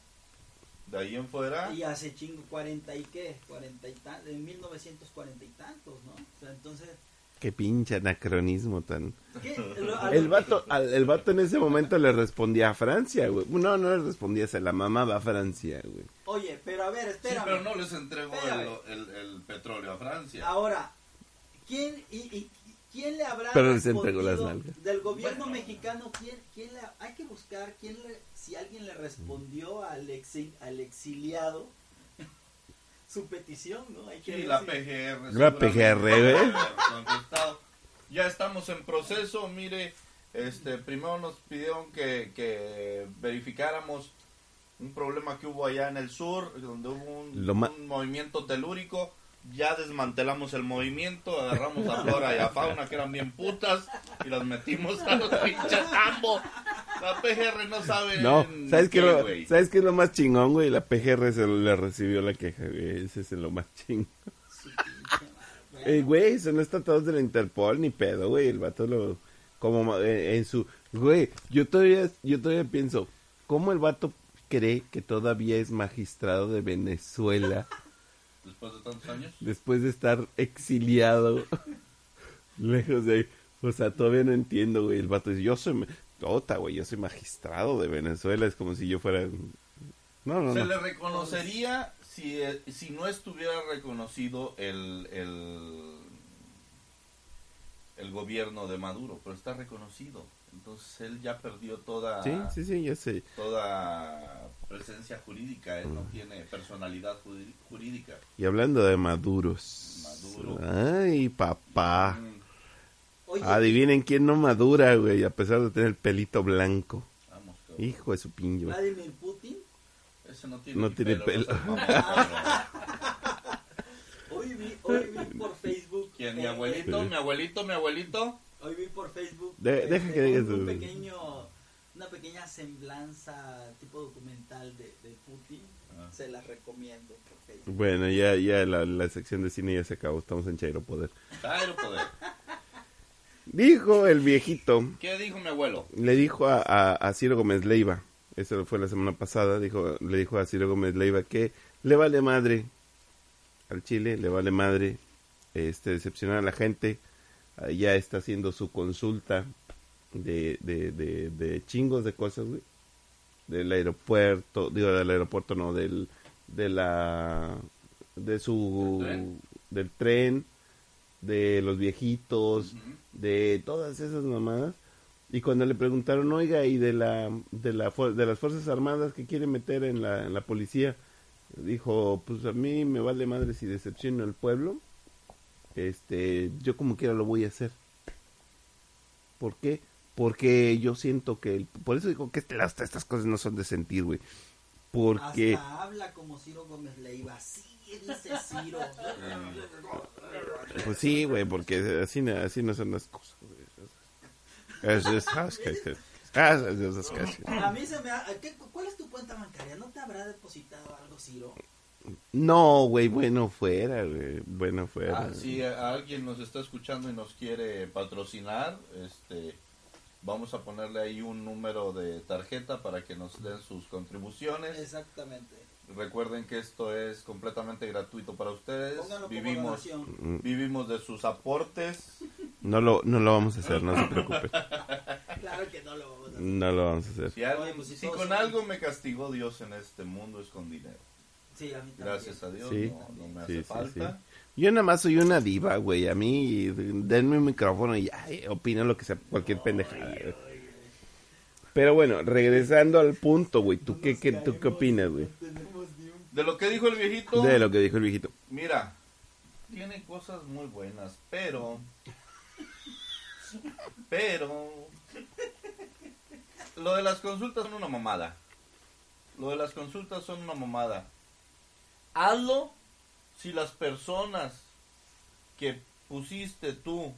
De ahí en fuera. Y hace chingo, 40 y qué, 40 y tantos, en 1940 y tantos, ¿no? O sea, entonces, Qué pinche anacronismo tan... El vato, al- el vato en ese momento le respondía a Francia, güey. No, no le respondía, se la mamaba a Francia, güey. Oye, pero a ver, Sí, espérame. pero no les entregó el, el- el petróleo a Francia. Ahora, ¿quién, y, y- quién le habrá Pero les entregó las nalgas. del gobierno mexicano? ¿quién, quién le, hay que buscar quién le, si alguien le respondió al, al exiliado su petición, ¿no? Hay que Sí, la PGR. La PGR, contestado. Ya estamos en proceso, mire, este, primero nos pidieron que, que verificáramos un problema que hubo allá en el sur, donde hubo un, un movimiento telúrico, ya desmantelamos el movimiento, agarramos a Flora y a Fauna, que eran bien putas, y las metimos a los pinches tambo. La PGR no sabe No, ¿sabes qué, lo-. ¿sabes qué es lo más chingón, güey? La PGR se le recibió la queja, güey. Ese es lo más chingón. Eh, güey, son los tratados de la Interpol, ni pedo, güey. El vato lo... Como eh, en su... Güey, yo todavía, yo todavía pienso, ¿cómo el vato cree que todavía es magistrado de Venezuela Después de tantos años. después de estar exiliado lejos de ahí? O sea, todavía no entiendo, güey. El vato dice, yo soy... Tota, güey, yo soy magistrado de Venezuela. Es como si yo fuera... No, no, Se no. le reconocería si, eh, si no estuviera reconocido el, el, el gobierno de Maduro, pero está reconocido. Entonces él ya perdió toda, Sí, sí, sí, ya sé. toda presencia jurídica, él no tiene personalidad jurídica. Y hablando de maduros. Maduro. Ay, papá. Mm, Oye, Adivinen quién no madura, güey, a pesar de tener el pelito blanco. vamos, cabrón. Hijo de su pinche. Vladimir Putin, Ese no tiene, No ni tiene pelo. hoy vi, hoy vi por Facebook. ¿Quién? ¿Mi abuelito? ¿Mi abuelito? ¿Mi abuelito? Hoy vi por Facebook De- este, deja que digas un, un pequeño, una pequeña semblanza tipo documental de, de Putin. Ah. Se las recomiendo por Facebook. Bueno, ya, ya la, la sección de cine ya se acabó. Estamos en Chairo Poder. Cairo poder. Dijo el viejito, ¿Qué dijo mi abuelo? le dijo a, a, a Ciro Gómez Leiva, eso fue la semana pasada, dijo, le dijo a Ciro Gómez Leiva que le vale madre al Chile, le vale madre este decepcionar a la gente, ya está haciendo su consulta de, de, de, de chingos de cosas, güey. Del aeropuerto, digo, del aeropuerto no, del, de la, de su, ¿Del tren? del tren, de los viejitos, de todas esas mamadas. Y cuando le preguntaron, oiga, y de la, de la, de las fuerzas armadas que quiere meter en la, en la policía, dijo, pues a mí me vale madre si decepciono al pueblo, este, yo como quiera lo voy a hacer. ¿Por qué? Porque yo siento que, el- por eso digo que este- las- estas cosas no son de sentir, güey. Porque, Hasta habla como Ciro Gómez Leiva. Sí, dice Ciro. pues sí, güey, porque así, no- así no son las cosas. güey. Es- es- es- Ah, A mí se me ha... ¿qué- ¿Cuál es tu cuenta bancaria? ¿No te habrá depositado algo, Ciro? No, güey, bueno fuera, güey, bueno fuera. Ah, si alguien nos está escuchando y nos quiere patrocinar, este, vamos a ponerle ahí un número de tarjeta para que nos den sus contribuciones. Exactamente. Recuerden que esto es completamente gratuito para ustedes. Vivimos. Mm, vivimos de sus aportes. No lo, no lo vamos a hacer, no se preocupe. Claro que no lo vamos a hacer. No lo vamos a hacer. Si, pues, si si todos con algo me castigó Dios en este mundo es con dinero. Sí, a mí también. Gracias a Dios Sí. no, no me hace Sí, sí, falta. Yo nada más soy una diva, güey. A mí, denme un micrófono y ya, eh, opino lo que sea, cualquier pendejada. güey. Pero bueno, regresando al punto, güey. ¿Tú qué, qué, ¿Tú qué opinas, güey? De lo que dijo el viejito, De lo que dijo el viejito. mira, tiene cosas muy buenas, pero... Pero... Lo de las consultas son una mamada. Lo de las consultas son una mamada. Hazlo si las personas que pusiste tú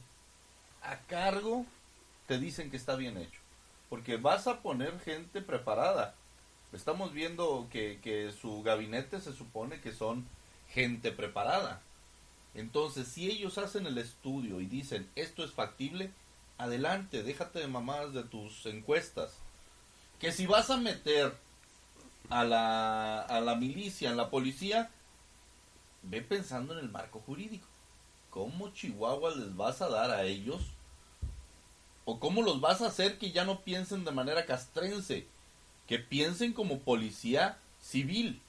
a cargo te dicen que está bien hecho. Porque vas a poner gente preparada. Estamos viendo que, que su gabinete se supone que son gente preparada. Entonces, si ellos hacen el estudio y dicen esto es factible, adelante, déjate de mamadas de tus encuestas. Que si vas a meter a la, a la milicia, en la policía, ve pensando en el marco jurídico. ¿Cómo Chihuahua les vas a dar a ellos? ¿O cómo los vas a hacer que ya no piensen de manera castrense? Que piensen como policía civil.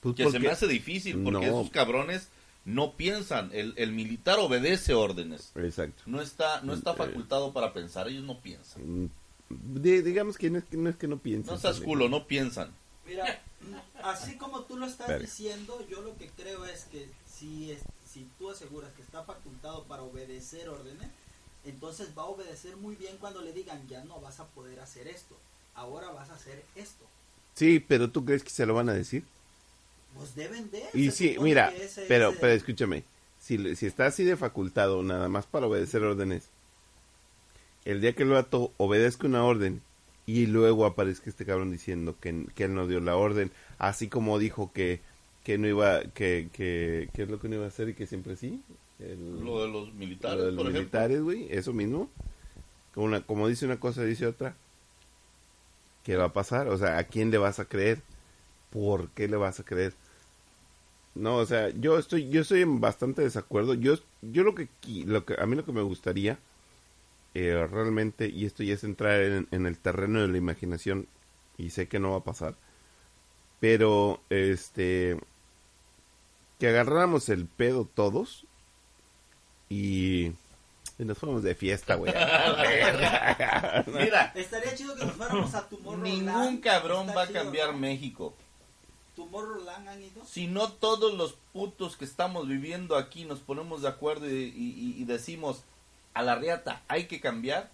Pues Que se porque- me hace difícil porque No. esos cabrones no piensan. El, el militar obedece órdenes. Exacto. No está, no está Eh. facultado para pensar. Ellos no piensan. Di- digamos que no es que no, es que no pienses. No seas culo, no piensan. Mira, así como tú lo estás Verga. diciendo, yo lo que creo es que si, es, si tú aseguras que está facultado para obedecer órdenes, entonces va a obedecer muy bien cuando le digan, ya no vas a poder hacer esto, ahora vas a hacer esto. Sí, pero ¿tú crees que se lo van a decir? Pues deben de. Y sí, mira, ese pero, pero escúchame, si, le- si está así de facultado nada más para obedecer órdenes, el día que el vato obedezca una orden y luego aparezca este cabrón diciendo que, que él no dio la orden, así como dijo que, que no iba, que, que, que es lo que no iba a hacer y que siempre sí, el- Lo de los militares, lo de los por militares, güey, eso mismo, como, una, como dice una cosa, dice otra, ¿qué va a pasar? O sea, ¿a quién le vas a creer? ¿Por qué le vas a creer? No, o sea, yo estoy, yo estoy en bastante desacuerdo. Yo, yo lo que, lo que, a mí lo que me gustaría, eh, realmente, y esto ya es entrar en, en el terreno de la imaginación, y sé que no va a pasar, pero, este, que agarráramos el pedo todos y, y nos fuéramos de fiesta, güey. Mira, Estaría chido que nos fuéramos a Tomorrowland. ningún cabrón va a cambiar. México. Tomorrowland han ido. Si no todos los putos que estamos viviendo aquí nos ponemos de acuerdo y, y- y decimos a la riata hay que cambiar,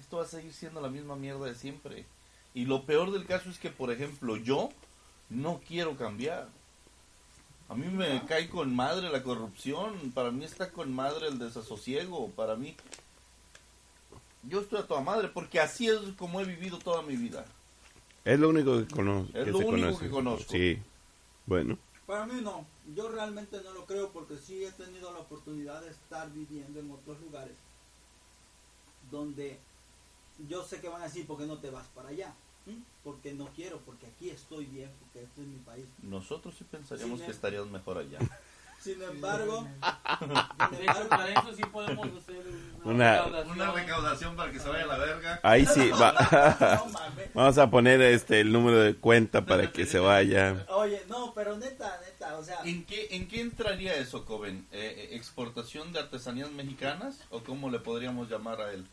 esto va a seguir siendo la misma mierda de siempre. Y lo peor del caso es que, por ejemplo, yo no quiero cambiar. A mí me cae con madre la corrupción, para mí está con madre el desasosiego, para mí... Yo estoy a toda madre porque así es como he vivido toda mi vida. Es lo único que conozco. Es lo único que conozco. Sí. Bueno, Para mí no, yo realmente no lo creo porque sí he tenido la oportunidad de estar viviendo en otros lugares donde yo sé que van a decir, ¿por qué no te vas para allá? ¿Mm? Porque no quiero, porque aquí estoy bien, porque este es mi país. Nosotros sí pensaríamos Sí, que me- estarías mejor allá. Sin embargo, para eso sí podemos hacer una, Una- recaudación. recaudación para que se vaya a la verga. Ahí sí, va. no mames. Vamos a poner este el número de cuenta para que se vaya. Oye, no, pero neta, neta, o sea, ¿En qué, ¿En qué entraría eso, Coven? Eh, eh, ¿Exportación de artesanías mexicanas? ¿O cómo le podríamos llamar a él?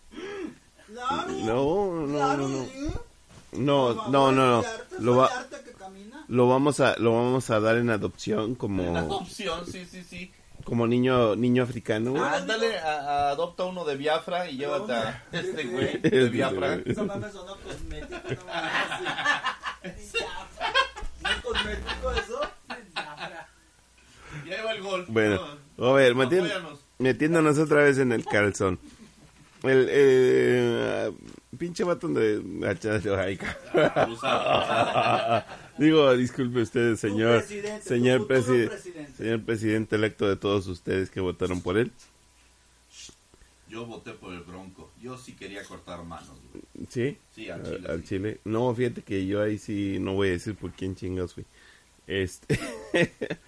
claro, No, no, claro, no, no. No, favor, no, no, no. Lo va, arte que camina. lo vamos a, lo vamos a dar en adopción como, opción, sí, sí, sí. como niño, niño africano. güey. Ah, Ándale, a- a- adopta uno de Biafra y llévate a este güey de Biafra. Eso me sonó cosmético, no mames. ¿No es cosmético eso? Ya va el gol. Bueno, No, a ver, metiéndonos otra vez en el calzón. El, eh, pinche vato de... Digo, disculpe usted, señor, presidente, señor, preside- presidente. señor presidente electo de todos ustedes que votaron por él. Yo voté por el Bronco. Yo sí quería cortar manos. güey. ¿Sí? Sí, al Chile. al sí. Chile. No, fíjate que yo ahí sí no voy a decir por quién chingados fui. Este...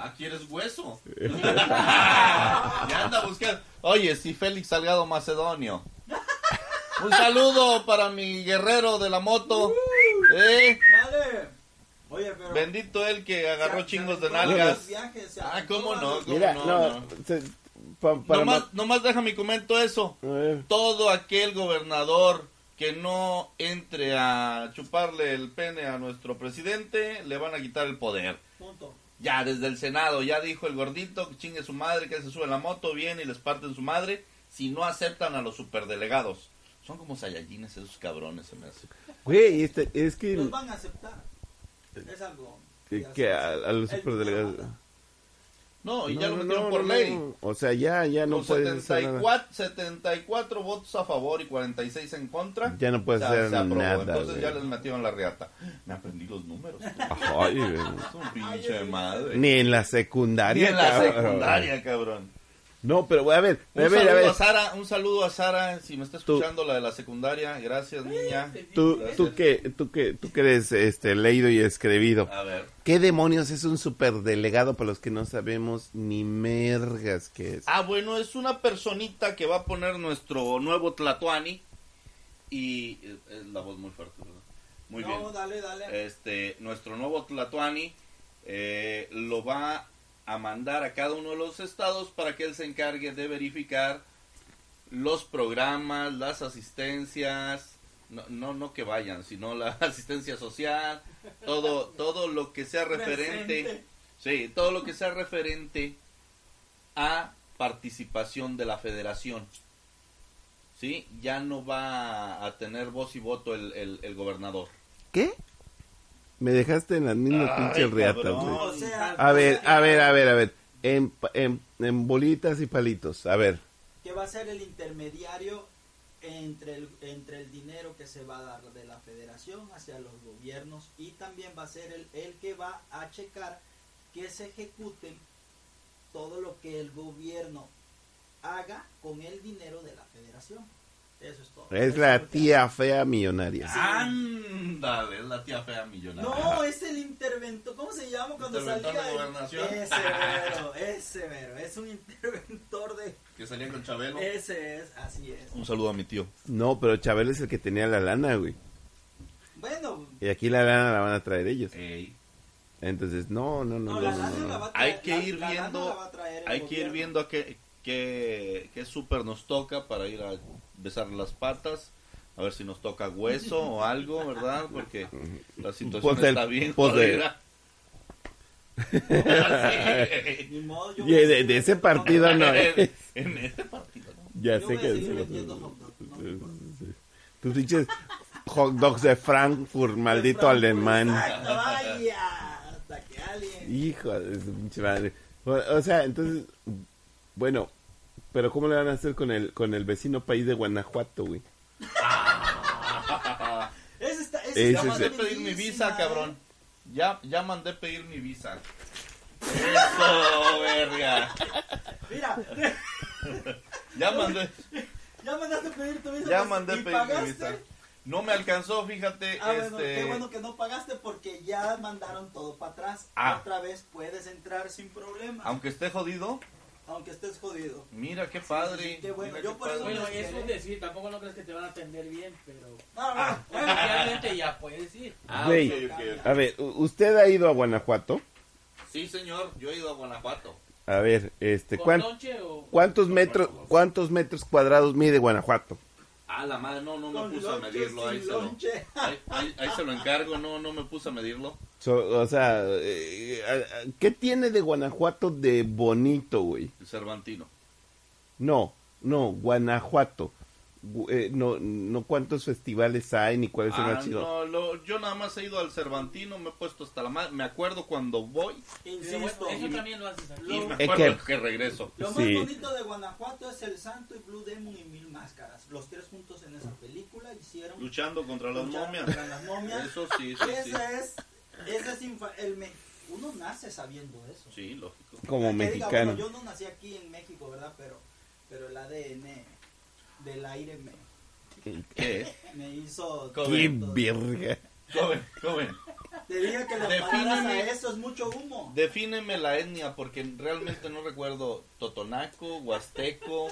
Ah, ¿quieres hueso? ya anda buscando. Oye, si Félix Salgado Macedonio. Un saludo para mi guerrero de la moto. Eh, Dale. Oye, pero... bendito él que agarró se- chingos se de nalgas. viajes, Ah, ¿cómo no? ¿Cómo Mira, no, no, no? se- pa- para Nomás, ma- nomás déjame comento eso. Todo aquel gobernador que no entre a chuparle el pene a nuestro presidente, le van a quitar el poder. Punto. Ya desde el Senado, ya dijo el gordito que chingue su madre, que se sube la moto, viene y les parten su madre, si no aceptan a los superdelegados. Son como sayayines esos cabrones, se me hace. Güey, este, es que... Los van a aceptar. Es algo... que, ya que se- a, a los el superdelegados... No, y No, ya lo metieron no, por no, ley. no. O sea, ya, ya no nada. 74, 74 votos a favor y 46 en contra. Ya no puedes se- hacer se aprobó. nada, Entonces güey. ya les metieron la riata. Me aprendí los números. Ay, güey. Es un pinche madre. Ni en la Ni secundaria, en la cabrón. secundaria, cabrón. No, pero a ver, Un a ver, a saludo ver. a Sara, un saludo a Sara, si me está Tú- escuchando la de la secundaria, gracias niña. Tú, Gracias. tú que, tú que, tú que eres este leído y escribido. A ver. ¿Qué demonios es un superdelegado para los que no sabemos ni mergas qué es? Ah, bueno, es una personita que va a poner nuestro nuevo Tlatuani y eh, es la voz muy fuerte, ¿verdad? Muy no, bien. dale, dale. Este, nuestro nuevo Tlatuani eh, lo va a mandar a cada uno de los estados para que él se encargue de verificar los programas, las asistencias, no, no, no que vayan, sino la asistencia social, todo, todo lo que sea referente, Presente. sí, todo lo que sea referente a participación de la federación. ¿Sí? Ya no va a tener voz y voto el, el, el gobernador. ¿Qué? Me dejaste en las mismas Ay, pinches. O sea, A ver, a ver, a ver, a ver. En, pa- en, en bolitas y palitos. A ver. Que va a ser el intermediario entre el, entre el dinero que se va a dar de la federación hacia los gobiernos y también va a ser el, el que va a checar que se ejecuten todo lo que el gobierno haga con el dinero de la federación. Eso es todo. Es Eso la tía fea millonaria. Ándale, es la tía fea millonaria. No, es el interventor. ¿Cómo se llama cuando Interventor salía? de el- gobernación. Ese mero, ese mero. Es un interventor de. Que salía con Chabelo. Ese es, así es. Un saludo a mi tío. No, pero Chabelo es el que tenía la lana, güey. Bueno, Y aquí la lana la van a traer ellos. Ey. Entonces, no, no, no, no, no, la no, lana no, la no. va a traer. Hay que ir la viendo- la a Hay que ir viendo qué, qué, qué súper nos toca para ir a besar las patas. A ver si nos toca hueso o algo, ¿verdad? Porque la situación Pues está bien. pues. Ni modo, yo Y de, de ese partido no en, es. en este partido. ¿no? Ya Yo sé que no importa. Tus pinches hot dogs de Frankfurt, maldito Frankfurt, alemán. Exacto, vaya. Hasta que alguien. Hijo de su pinche madre. O, o sea, entonces, bueno, pero ¿cómo le van a hacer con el con el vecino país de Guanajuato, güey? Ese está, ese Ese Ya mandé pedir mi visa, cabrón. Ya, ya mandé pedir mi visa. Eso, verga. Mira, Ya mandé. ya mandaste pedir tu visa. Ya pues, mandé ¿y pedir mi pagaste? visa. No me alcanzó, fíjate. Ah, bueno, este... qué bueno que no pagaste porque ya mandaron todo para atrás. Ah. Otra vez puedes entrar sin problema, Aunque esté jodido, aunque estés jodido. mira qué padre. sí, qué bueno. mira Yo qué por eso. Bueno, es un decir, tampoco no crees que te van a atender bien, pero No, no, Ah. oficialmente ya puedes ir. Ah. A ver, ¿usted ha ido a Guanajuato? Sí, señor, yo he ido a Guanajuato. A ver, este, ¿Con ¿cuán- lonche o...? ¿cuántos metros cuántos metros cuadrados mide Guanajuato? Ah, la madre, no, no Con me puse a medirlo. Ahí se, lo, ahí, ahí- ahí se lo encargo, no, no me puse a medirlo. So- o sea, eh, a- a- ¿qué tiene de Guanajuato de bonito, güey? El Cervantino. No, no, Guanajuato. Eh, no, no cuántos festivales hay ni cuál es el Ah, no, lo- yo nada más he ido al Cervantino, me he puesto hasta la madre. Me acuerdo cuando voy Insisto, Eso también lo haces aquí. y me Es acuerdo que- que regreso. Lo Sí. más bonito de Guanajuato es el Santo y Blue Demon y Mil Máscaras. Los tres juntos en esa película hicieron Luchando contra las momias. contra las momias. Eso sí, sí, sí. Ese es, ese es infa- el me- uno nace sabiendo eso. Sí, lógico. Como Que diga, mexicano. bueno, yo no nací aquí en México, ¿verdad? Pero, pero el ADN del aire me, ¿Qué? me hizo... ¡Qué verga! Joven, joven. Te dije que le a eso, es mucho humo. Defíneme la etnia porque realmente no recuerdo Totonaco, Huasteco.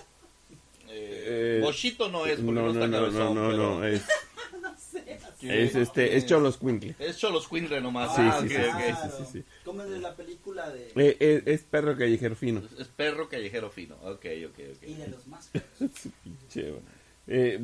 Eh, Eh, Bochito no es porque no, No, no, está no, no, cabezón, no, pero no, es, No sé, así. que- es este, es Choloscuincle. Es Choloscuintle nomás. Sí, Ah, sí, ok, sí, ok. sí, sí, sí, sí. Como en la película de... Eh, eh, es perro callejero fino. Es- Es perro callejero fino. Ok, ok, Y de ok. los más... Pinche, güey. eh,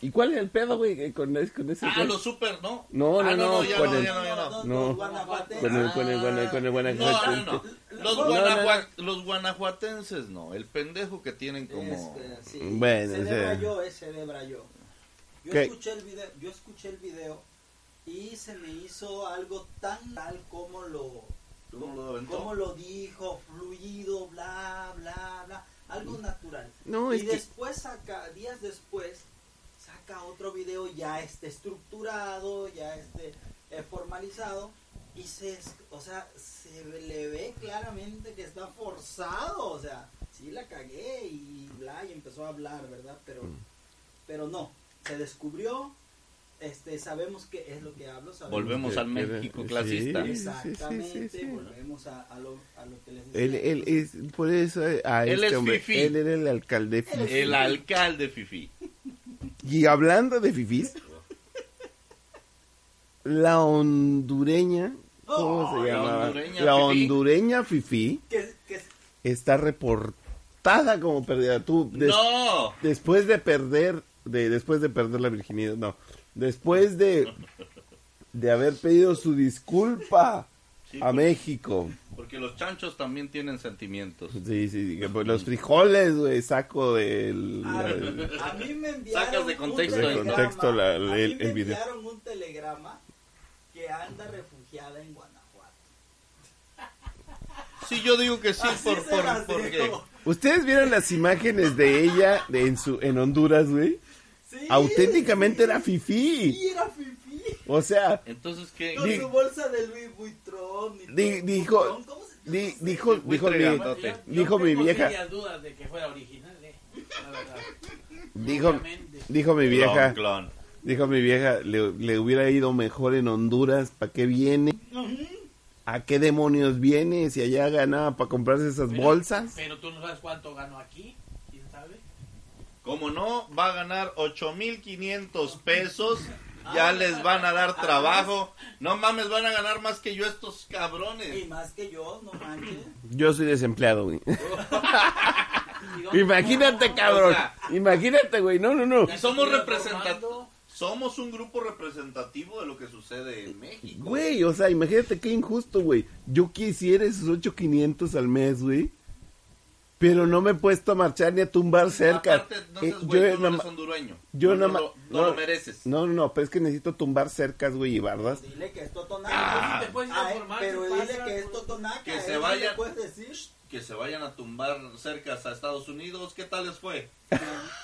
¿Y cuál es el pedo, güey, eh, con, es- con ese? Ah, los super, ¿no? No, Ah, no, no, ya con no, el- ya no, ya no. los No. guanajuatenses. Con el, con el, con el No, Guanajuato. no, no. Los, No, guanajua- los guanajuatenses no. El pendejo que tienen como... Este, sí. Bueno, se o sea- debrayó, eh, se debrayó. Yo ¿Qué? escuché el video, yo escuché el video y se me hizo algo tan tal como lo ¿Cómo lo aventó? como lo dijo, fluido, bla bla bla, algo natural. No, y que- después saca días después saca otro video ya este estructurado, ya este eh, formalizado y se, o sea, se le ve claramente que está forzado, o sea, sí la cagué y bla y empezó a hablar, ¿verdad? Pero Mm. pero no, se descubrió este sabemos que es lo que hablo, sabemos Volvemos Que- al México clasista. sí, Exactamente, sí, sí. volvemos a, a lo, a lo que les decía. Él, él es, por eso eh, a Él este es hombre, fifí. él era el alcalde fifí. El alcalde Fifi. Y hablando de fifís, la hondureña, ¿cómo Oh, se la llama? hondureña La fifí. hondureña fifí que, que está reportada como perdida. Tú, des- No. después de perder, de, después de perder la virginidad, no, después de, de haber pedido su disculpa Sí, a porque- México. Porque los chanchos también tienen sentimientos. Sí, sí, que pues los frijoles, güey, saco del... A, mí me enviaron Sacas de contexto un telegrama, contexto la- a mí el- me el video. enviaron un telegrama que anda refugiada en Guanajuato. Sí, yo digo que sí, Así por, por, porque... ¿Ustedes vieron las imágenes de ella de- en, su, en Honduras, güey? Sí, Auténticamente era Sí, fifí. era fifí. O sea, Entonces, ¿qué? Con Di- su bolsa de Louis Vuitton. y Di- dijo- Vuitton, ¿cómo se di- dijo, dijo mi, yo dijo mi vieja, dudas de que fuera original, eh, la verdad. dijo, Obviamente. dijo mi vieja, Clon, clon. dijo mi vieja, le, le hubiera ido mejor en Honduras, ¿para qué viene? ¿A qué demonios viene si allá ganaba para comprarse esas Pero- bolsas? Pero tú no sabes cuánto ganó aquí. Como no, va a ganar 8.500 pesos. Ya les van a dar trabajo. No mames, van a ganar más que yo estos Y cabrones. más que yo, no manches. Yo soy desempleado, güey. ¿Y Imagínate, cabrón. O sea- Imagínate, güey. No, no, no. Y somos representativos. Somos un grupo representativo de lo que sucede en México. Güey, o sea, imagínate qué injusto, güey. Yo quisiera esos 8500 al mes, güey. Pero no me he puesto a marchar ni a tumbar cerca. Aparte, no Eh, güey, yo tú no eres hondureño. yo no, no no lo mereces. No, no, no, pero es que necesito tumbar cercas, güey, y bardas. Dile que es totonaca. Ah, te puedes Ay, informar, pero ¿qué dile que es totonaca. Que se le puedes decir. Que se vayan a tumbar cercas a Estados Unidos. ¿Qué tal les fue?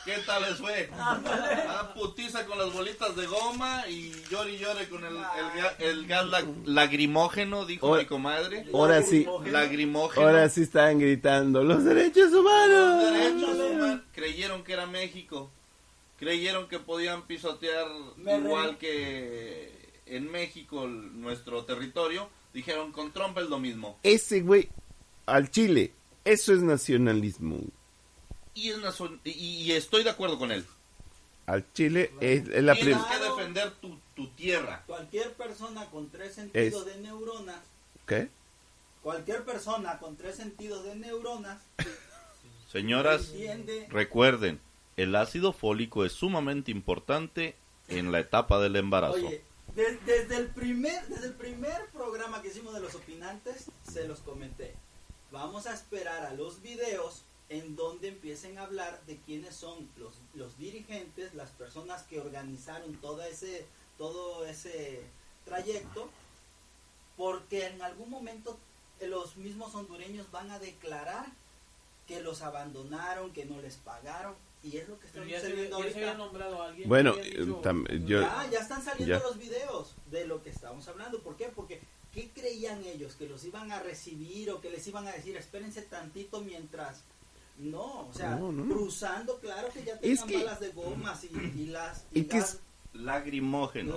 ¿Qué tal les fue? Ah, putiza con las bolitas de goma y llore y llore con el, el, ga- el gas lag- lagrimógeno, dijo Ahora- mi comadre. Ahora sí, Lagrimógeno. ahora sí estaban gritando, los derechos humanos. Los derechos humanos. Creyeron que era México. creyeron que podían pisotear Me igual re- que en México el- nuestro territorio. Dijeron con Trump es lo mismo. Ese güey, al Chile, eso es nacionalismo. Y, es nazo- y, y estoy de acuerdo con él. Al Chile es, es la Tienes prim- que defender tu, tu tierra. Cualquier persona con tres sentidos Es- de neuronas, ¿Qué? cualquier persona con tres sentidos de neuronas, Señoras, entiende recuerden, el ácido fólico es sumamente importante en la etapa del embarazo. Oye, de- desde, el primer, desde el primer programa que hicimos de los opinantes, se los comenté. Vamos a esperar a los videos en donde empiecen a hablar de quiénes son los, los dirigentes, las personas que organizaron todo ese, todo ese trayecto, porque en algún momento eh, los mismos hondureños van a declarar que los abandonaron, que no les pagaron, y es lo que está sucediendo ya se había ahorita. nombrado a alguien. Bueno, dicho- eh, tam- yo- Ya, ya están saliendo Ya. los videos de lo que estamos hablando. ¿Por qué? Porque ¿qué creían ellos? ¿Que los iban a recibir o que les iban a decir, espérense tantito mientras... No, o sea, No, no, no. cruzando, claro que ya tenían que- balas de gomas y, y las... Y es- Lagrimógeno.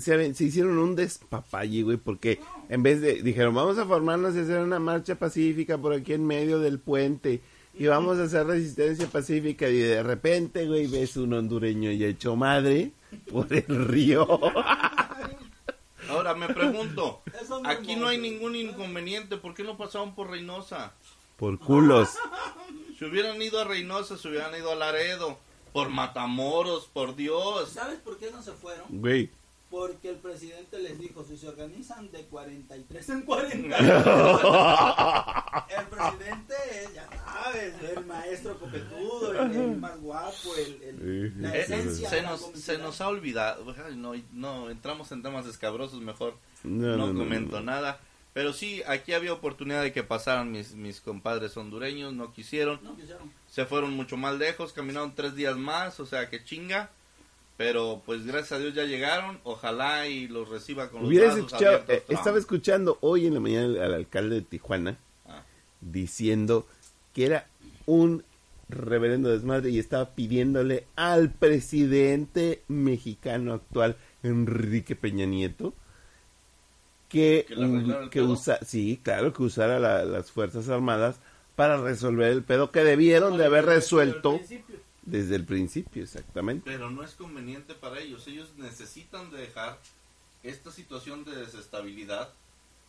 se, se hicieron un despapalle, güey, porque en vez de, dijeron, vamos a formarnos y hacer una marcha pacífica por aquí en medio del puente, y vamos a hacer resistencia pacífica, y de repente, güey, ves un hondureño y hecho madre por el río. Ahora me pregunto, aquí no hay ningún inconveniente, ¿por qué no pasaron por Reynosa? por culos. Si hubieran ido a Reynosa, se hubieran ido a Laredo, por Matamoros, por Dios. ¿Sabes por qué no se fueron? Güey, Porque el presidente les dijo, si se organizan de 43 en 40. el presidente es, ya sabes, el maestro copetudo, el, el más guapo, el, el- la esencia se, de la nos, se comicidad. nos ha olvidado, no, no, entramos en temas escabrosos, mejor no, no, no, no, comento no. nada. Pero sí, aquí había oportunidad de que pasaran mis, mis compadres hondureños, no quisieron. No quisieron. Se fueron mucho más lejos, caminaron tres días más, o sea que chinga. Pero pues gracias a Dios ya llegaron, ojalá y los reciba con los brazos escuchado, abiertos. eh, estaba escuchando hoy en la mañana al, al alcalde de Tijuana Ah. diciendo que era un reverendo desmadre y estaba pidiéndole al presidente mexicano actual, Enrique Peña Nieto, que, ¿Que usa, sí, claro, que usara la- las Fuerzas Armadas para resolver el pedo que debieron de haber resuelto principio. Desde el principio, exactamente. Pero no es conveniente para ellos. Ellos necesitan dejar esta situación de desestabilidad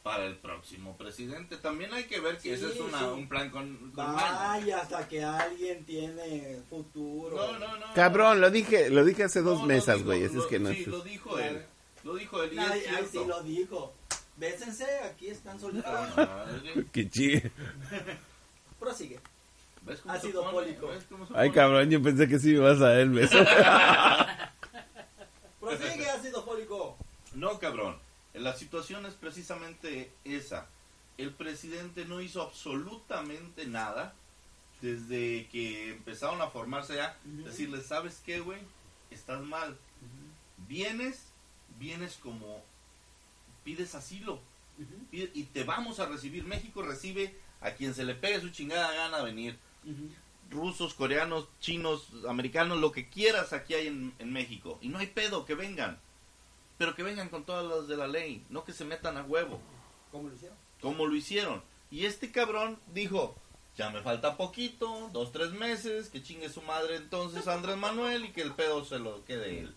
para el próximo presidente. También hay que ver que Sí, ese es una- sí. un plan con, con maña. Vaya, hasta que alguien tiene futuro. No, no, no. Cabrón, lo dije, lo dije hace dos dijo- güey, es que no Sí, lo dijo él. Lo dijo él y Ay, es ay, sí cierto. lo dijo. Bésense, aquí están solitarios. Madre, Qué chido. Prosigue. ¿Ves cómo se Ácido se Ay, cabrón, yo pensé que sí me ibas a dar el beso. Prosigue, ácido fólico. No, cabrón. La situación es precisamente esa. El presidente no hizo absolutamente nada desde que empezaron a formarse ya. Ujú. Decirles, ¿sabes qué, güey? Estás mal. Vienes, vienes como pides asilo y te vamos a recibir. México recibe a quien se le pegue su chingada gana venir. Rusos, coreanos, chinos, americanos, lo que quieras aquí hay en, en México. Y no hay pedo, que vengan. Pero que vengan con todas las de la ley, no que se metan a huevo, ¿Cómo lo hicieron? como lo hicieron. Y este cabrón dijo, ya me falta poquito, dos, tres meses, que chingue su madre entonces Andrés Manuel y que el pedo se lo quede él.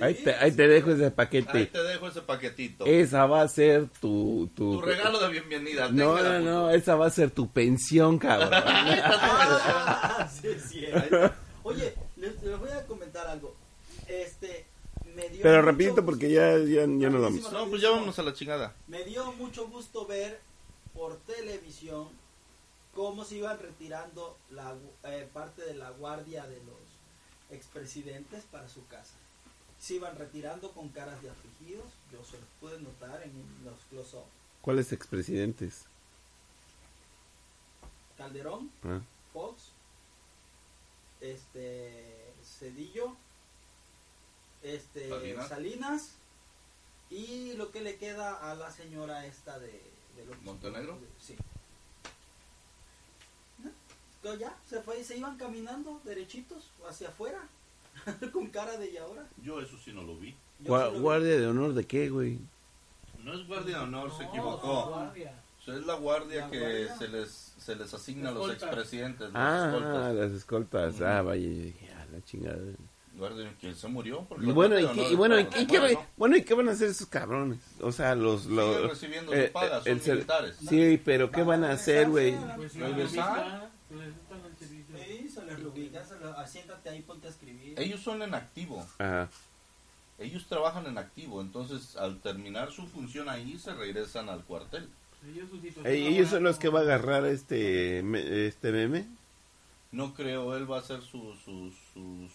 Ahí Sí, te, ahí te dejo ese Ahí paquete. te dejo ese paquetito. Esa va a ser tu... Tu, Tu regalo de bienvenida. No, no, no, esa va a ser tu pensión, cabrón. Ah, sí, cierto. Oye, les, les voy a comentar algo. Este, me dio Pero mucho gusto- porque ya, ya, ya nos vamos. No, pues ya vámonos a la chingada. Me dio mucho gusto ver por televisión cómo se iban retirando la eh, parte de la guardia de los expresidentes para su casa. Se iban retirando con caras de afligidos, yo se los pude notar en los close-up. ¿Cuáles expresidentes? Calderón, Ah. Fox, este Cedillo, este Salinas. Salinas, y lo que le queda a la señora esta de, de los- ¿Montenegro? Sí. ¿No? Ya se fue y se iban caminando derechitos hacia afuera. Con cara de y ahora. Yo eso sí no lo vi. Gua- sí lo vi. ¿Guardia de honor de qué, güey? No es guardia de honor, se No, equivocó. guardia. O sea, es la guardia La que guardia. se les, se les asigna a los expresidentes, Ah, escoltas. las escoltas. Ujú. Ah, vaya, dije, ah, la chingada. Guardia, ¿quién se murió? Porque Y bueno, ¿y qué, y bueno, ¿y qué, muertos. bueno, ¿y qué van a hacer esos cabrones? O sea, los... los Siguen recibiendo eh, su paga, son el militares. Sí, pero ¿qué van a hacer, güey? Pues si Regresar. revisa, regresan al servicio. Sí, se les rubica, se les- ah, siéntate ahí, ponte a escribir. Ellos son en activo. Ajá. Ellos trabajan en activo, entonces al terminar su función ahí se regresan al cuartel. Ellos, su situación Ey, ¿Ellos son los que va a agarrar este, me- este meme? No creo, él va a hacer su- sus, sus,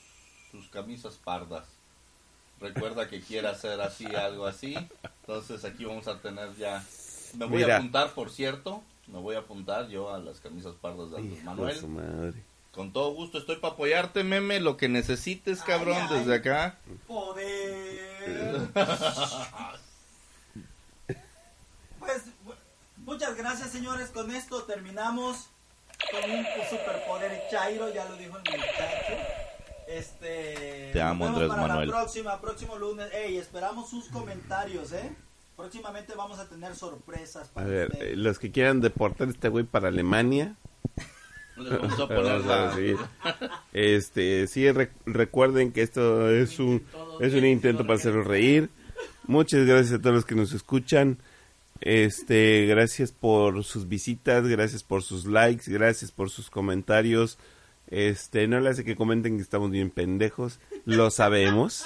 sus camisas pardas. Recuerda que quiere hacer así, algo así. Entonces aquí vamos a tener ya... Me voy Mira. a apuntar, por cierto. Me voy a apuntar yo a las camisas pardas de Andrés Hijo Manuel. su madre. Con todo gusto estoy para apoyarte, meme. Lo que necesites, cabrón, Ay, ay. desde acá. Poder. Pues muchas gracias señores, con esto terminamos con un superpoder Chairo, ya lo dijo el muchacho. Este Te amo, Andrés para Manuel. La próxima, próximo lunes. Ey, esperamos sus comentarios, ¿eh? Próximamente vamos a tener sorpresas A para ver, ustedes. eh, los que quieran deportar a este güey para Alemania, Les vamos a poner vamos a la- recibir. Este, sí, re- recuerden que esto es un, es un intento para hacerlos reír. Muchas gracias a todos los que nos escuchan. Este, gracias por sus visitas, gracias por sus likes, gracias por sus comentarios. Este, no le hace que comenten que estamos bien pendejos, lo sabemos.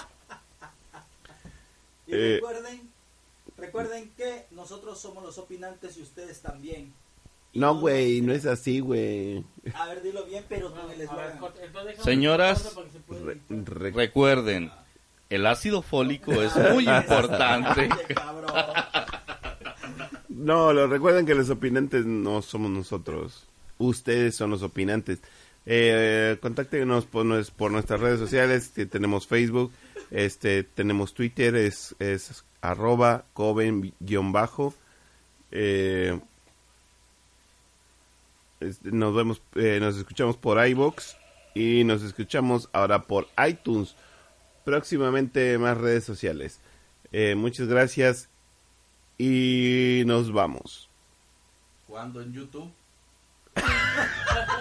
Y eh, recuerden, recuerden que nosotros somos los opinantes y ustedes también. No, güey, no es así, güey. A ver, dilo bien, pero con el eslogan. Señoras, Re- Recuerden, el ácido fólico es muy importante. No, lo recuerden que los opinantes no somos nosotros. Ustedes son los opinantes. Eh, contáctenos por, por nuestras redes sociales. que tenemos Facebook, este, tenemos Twitter, es, es arroba coven guion bajo. Eh, nos vemos, eh, nos escuchamos por iBox y nos escuchamos ahora por iTunes. Próximamente más redes sociales. Eh, muchas gracias y nos vamos. Cuando en YouTube.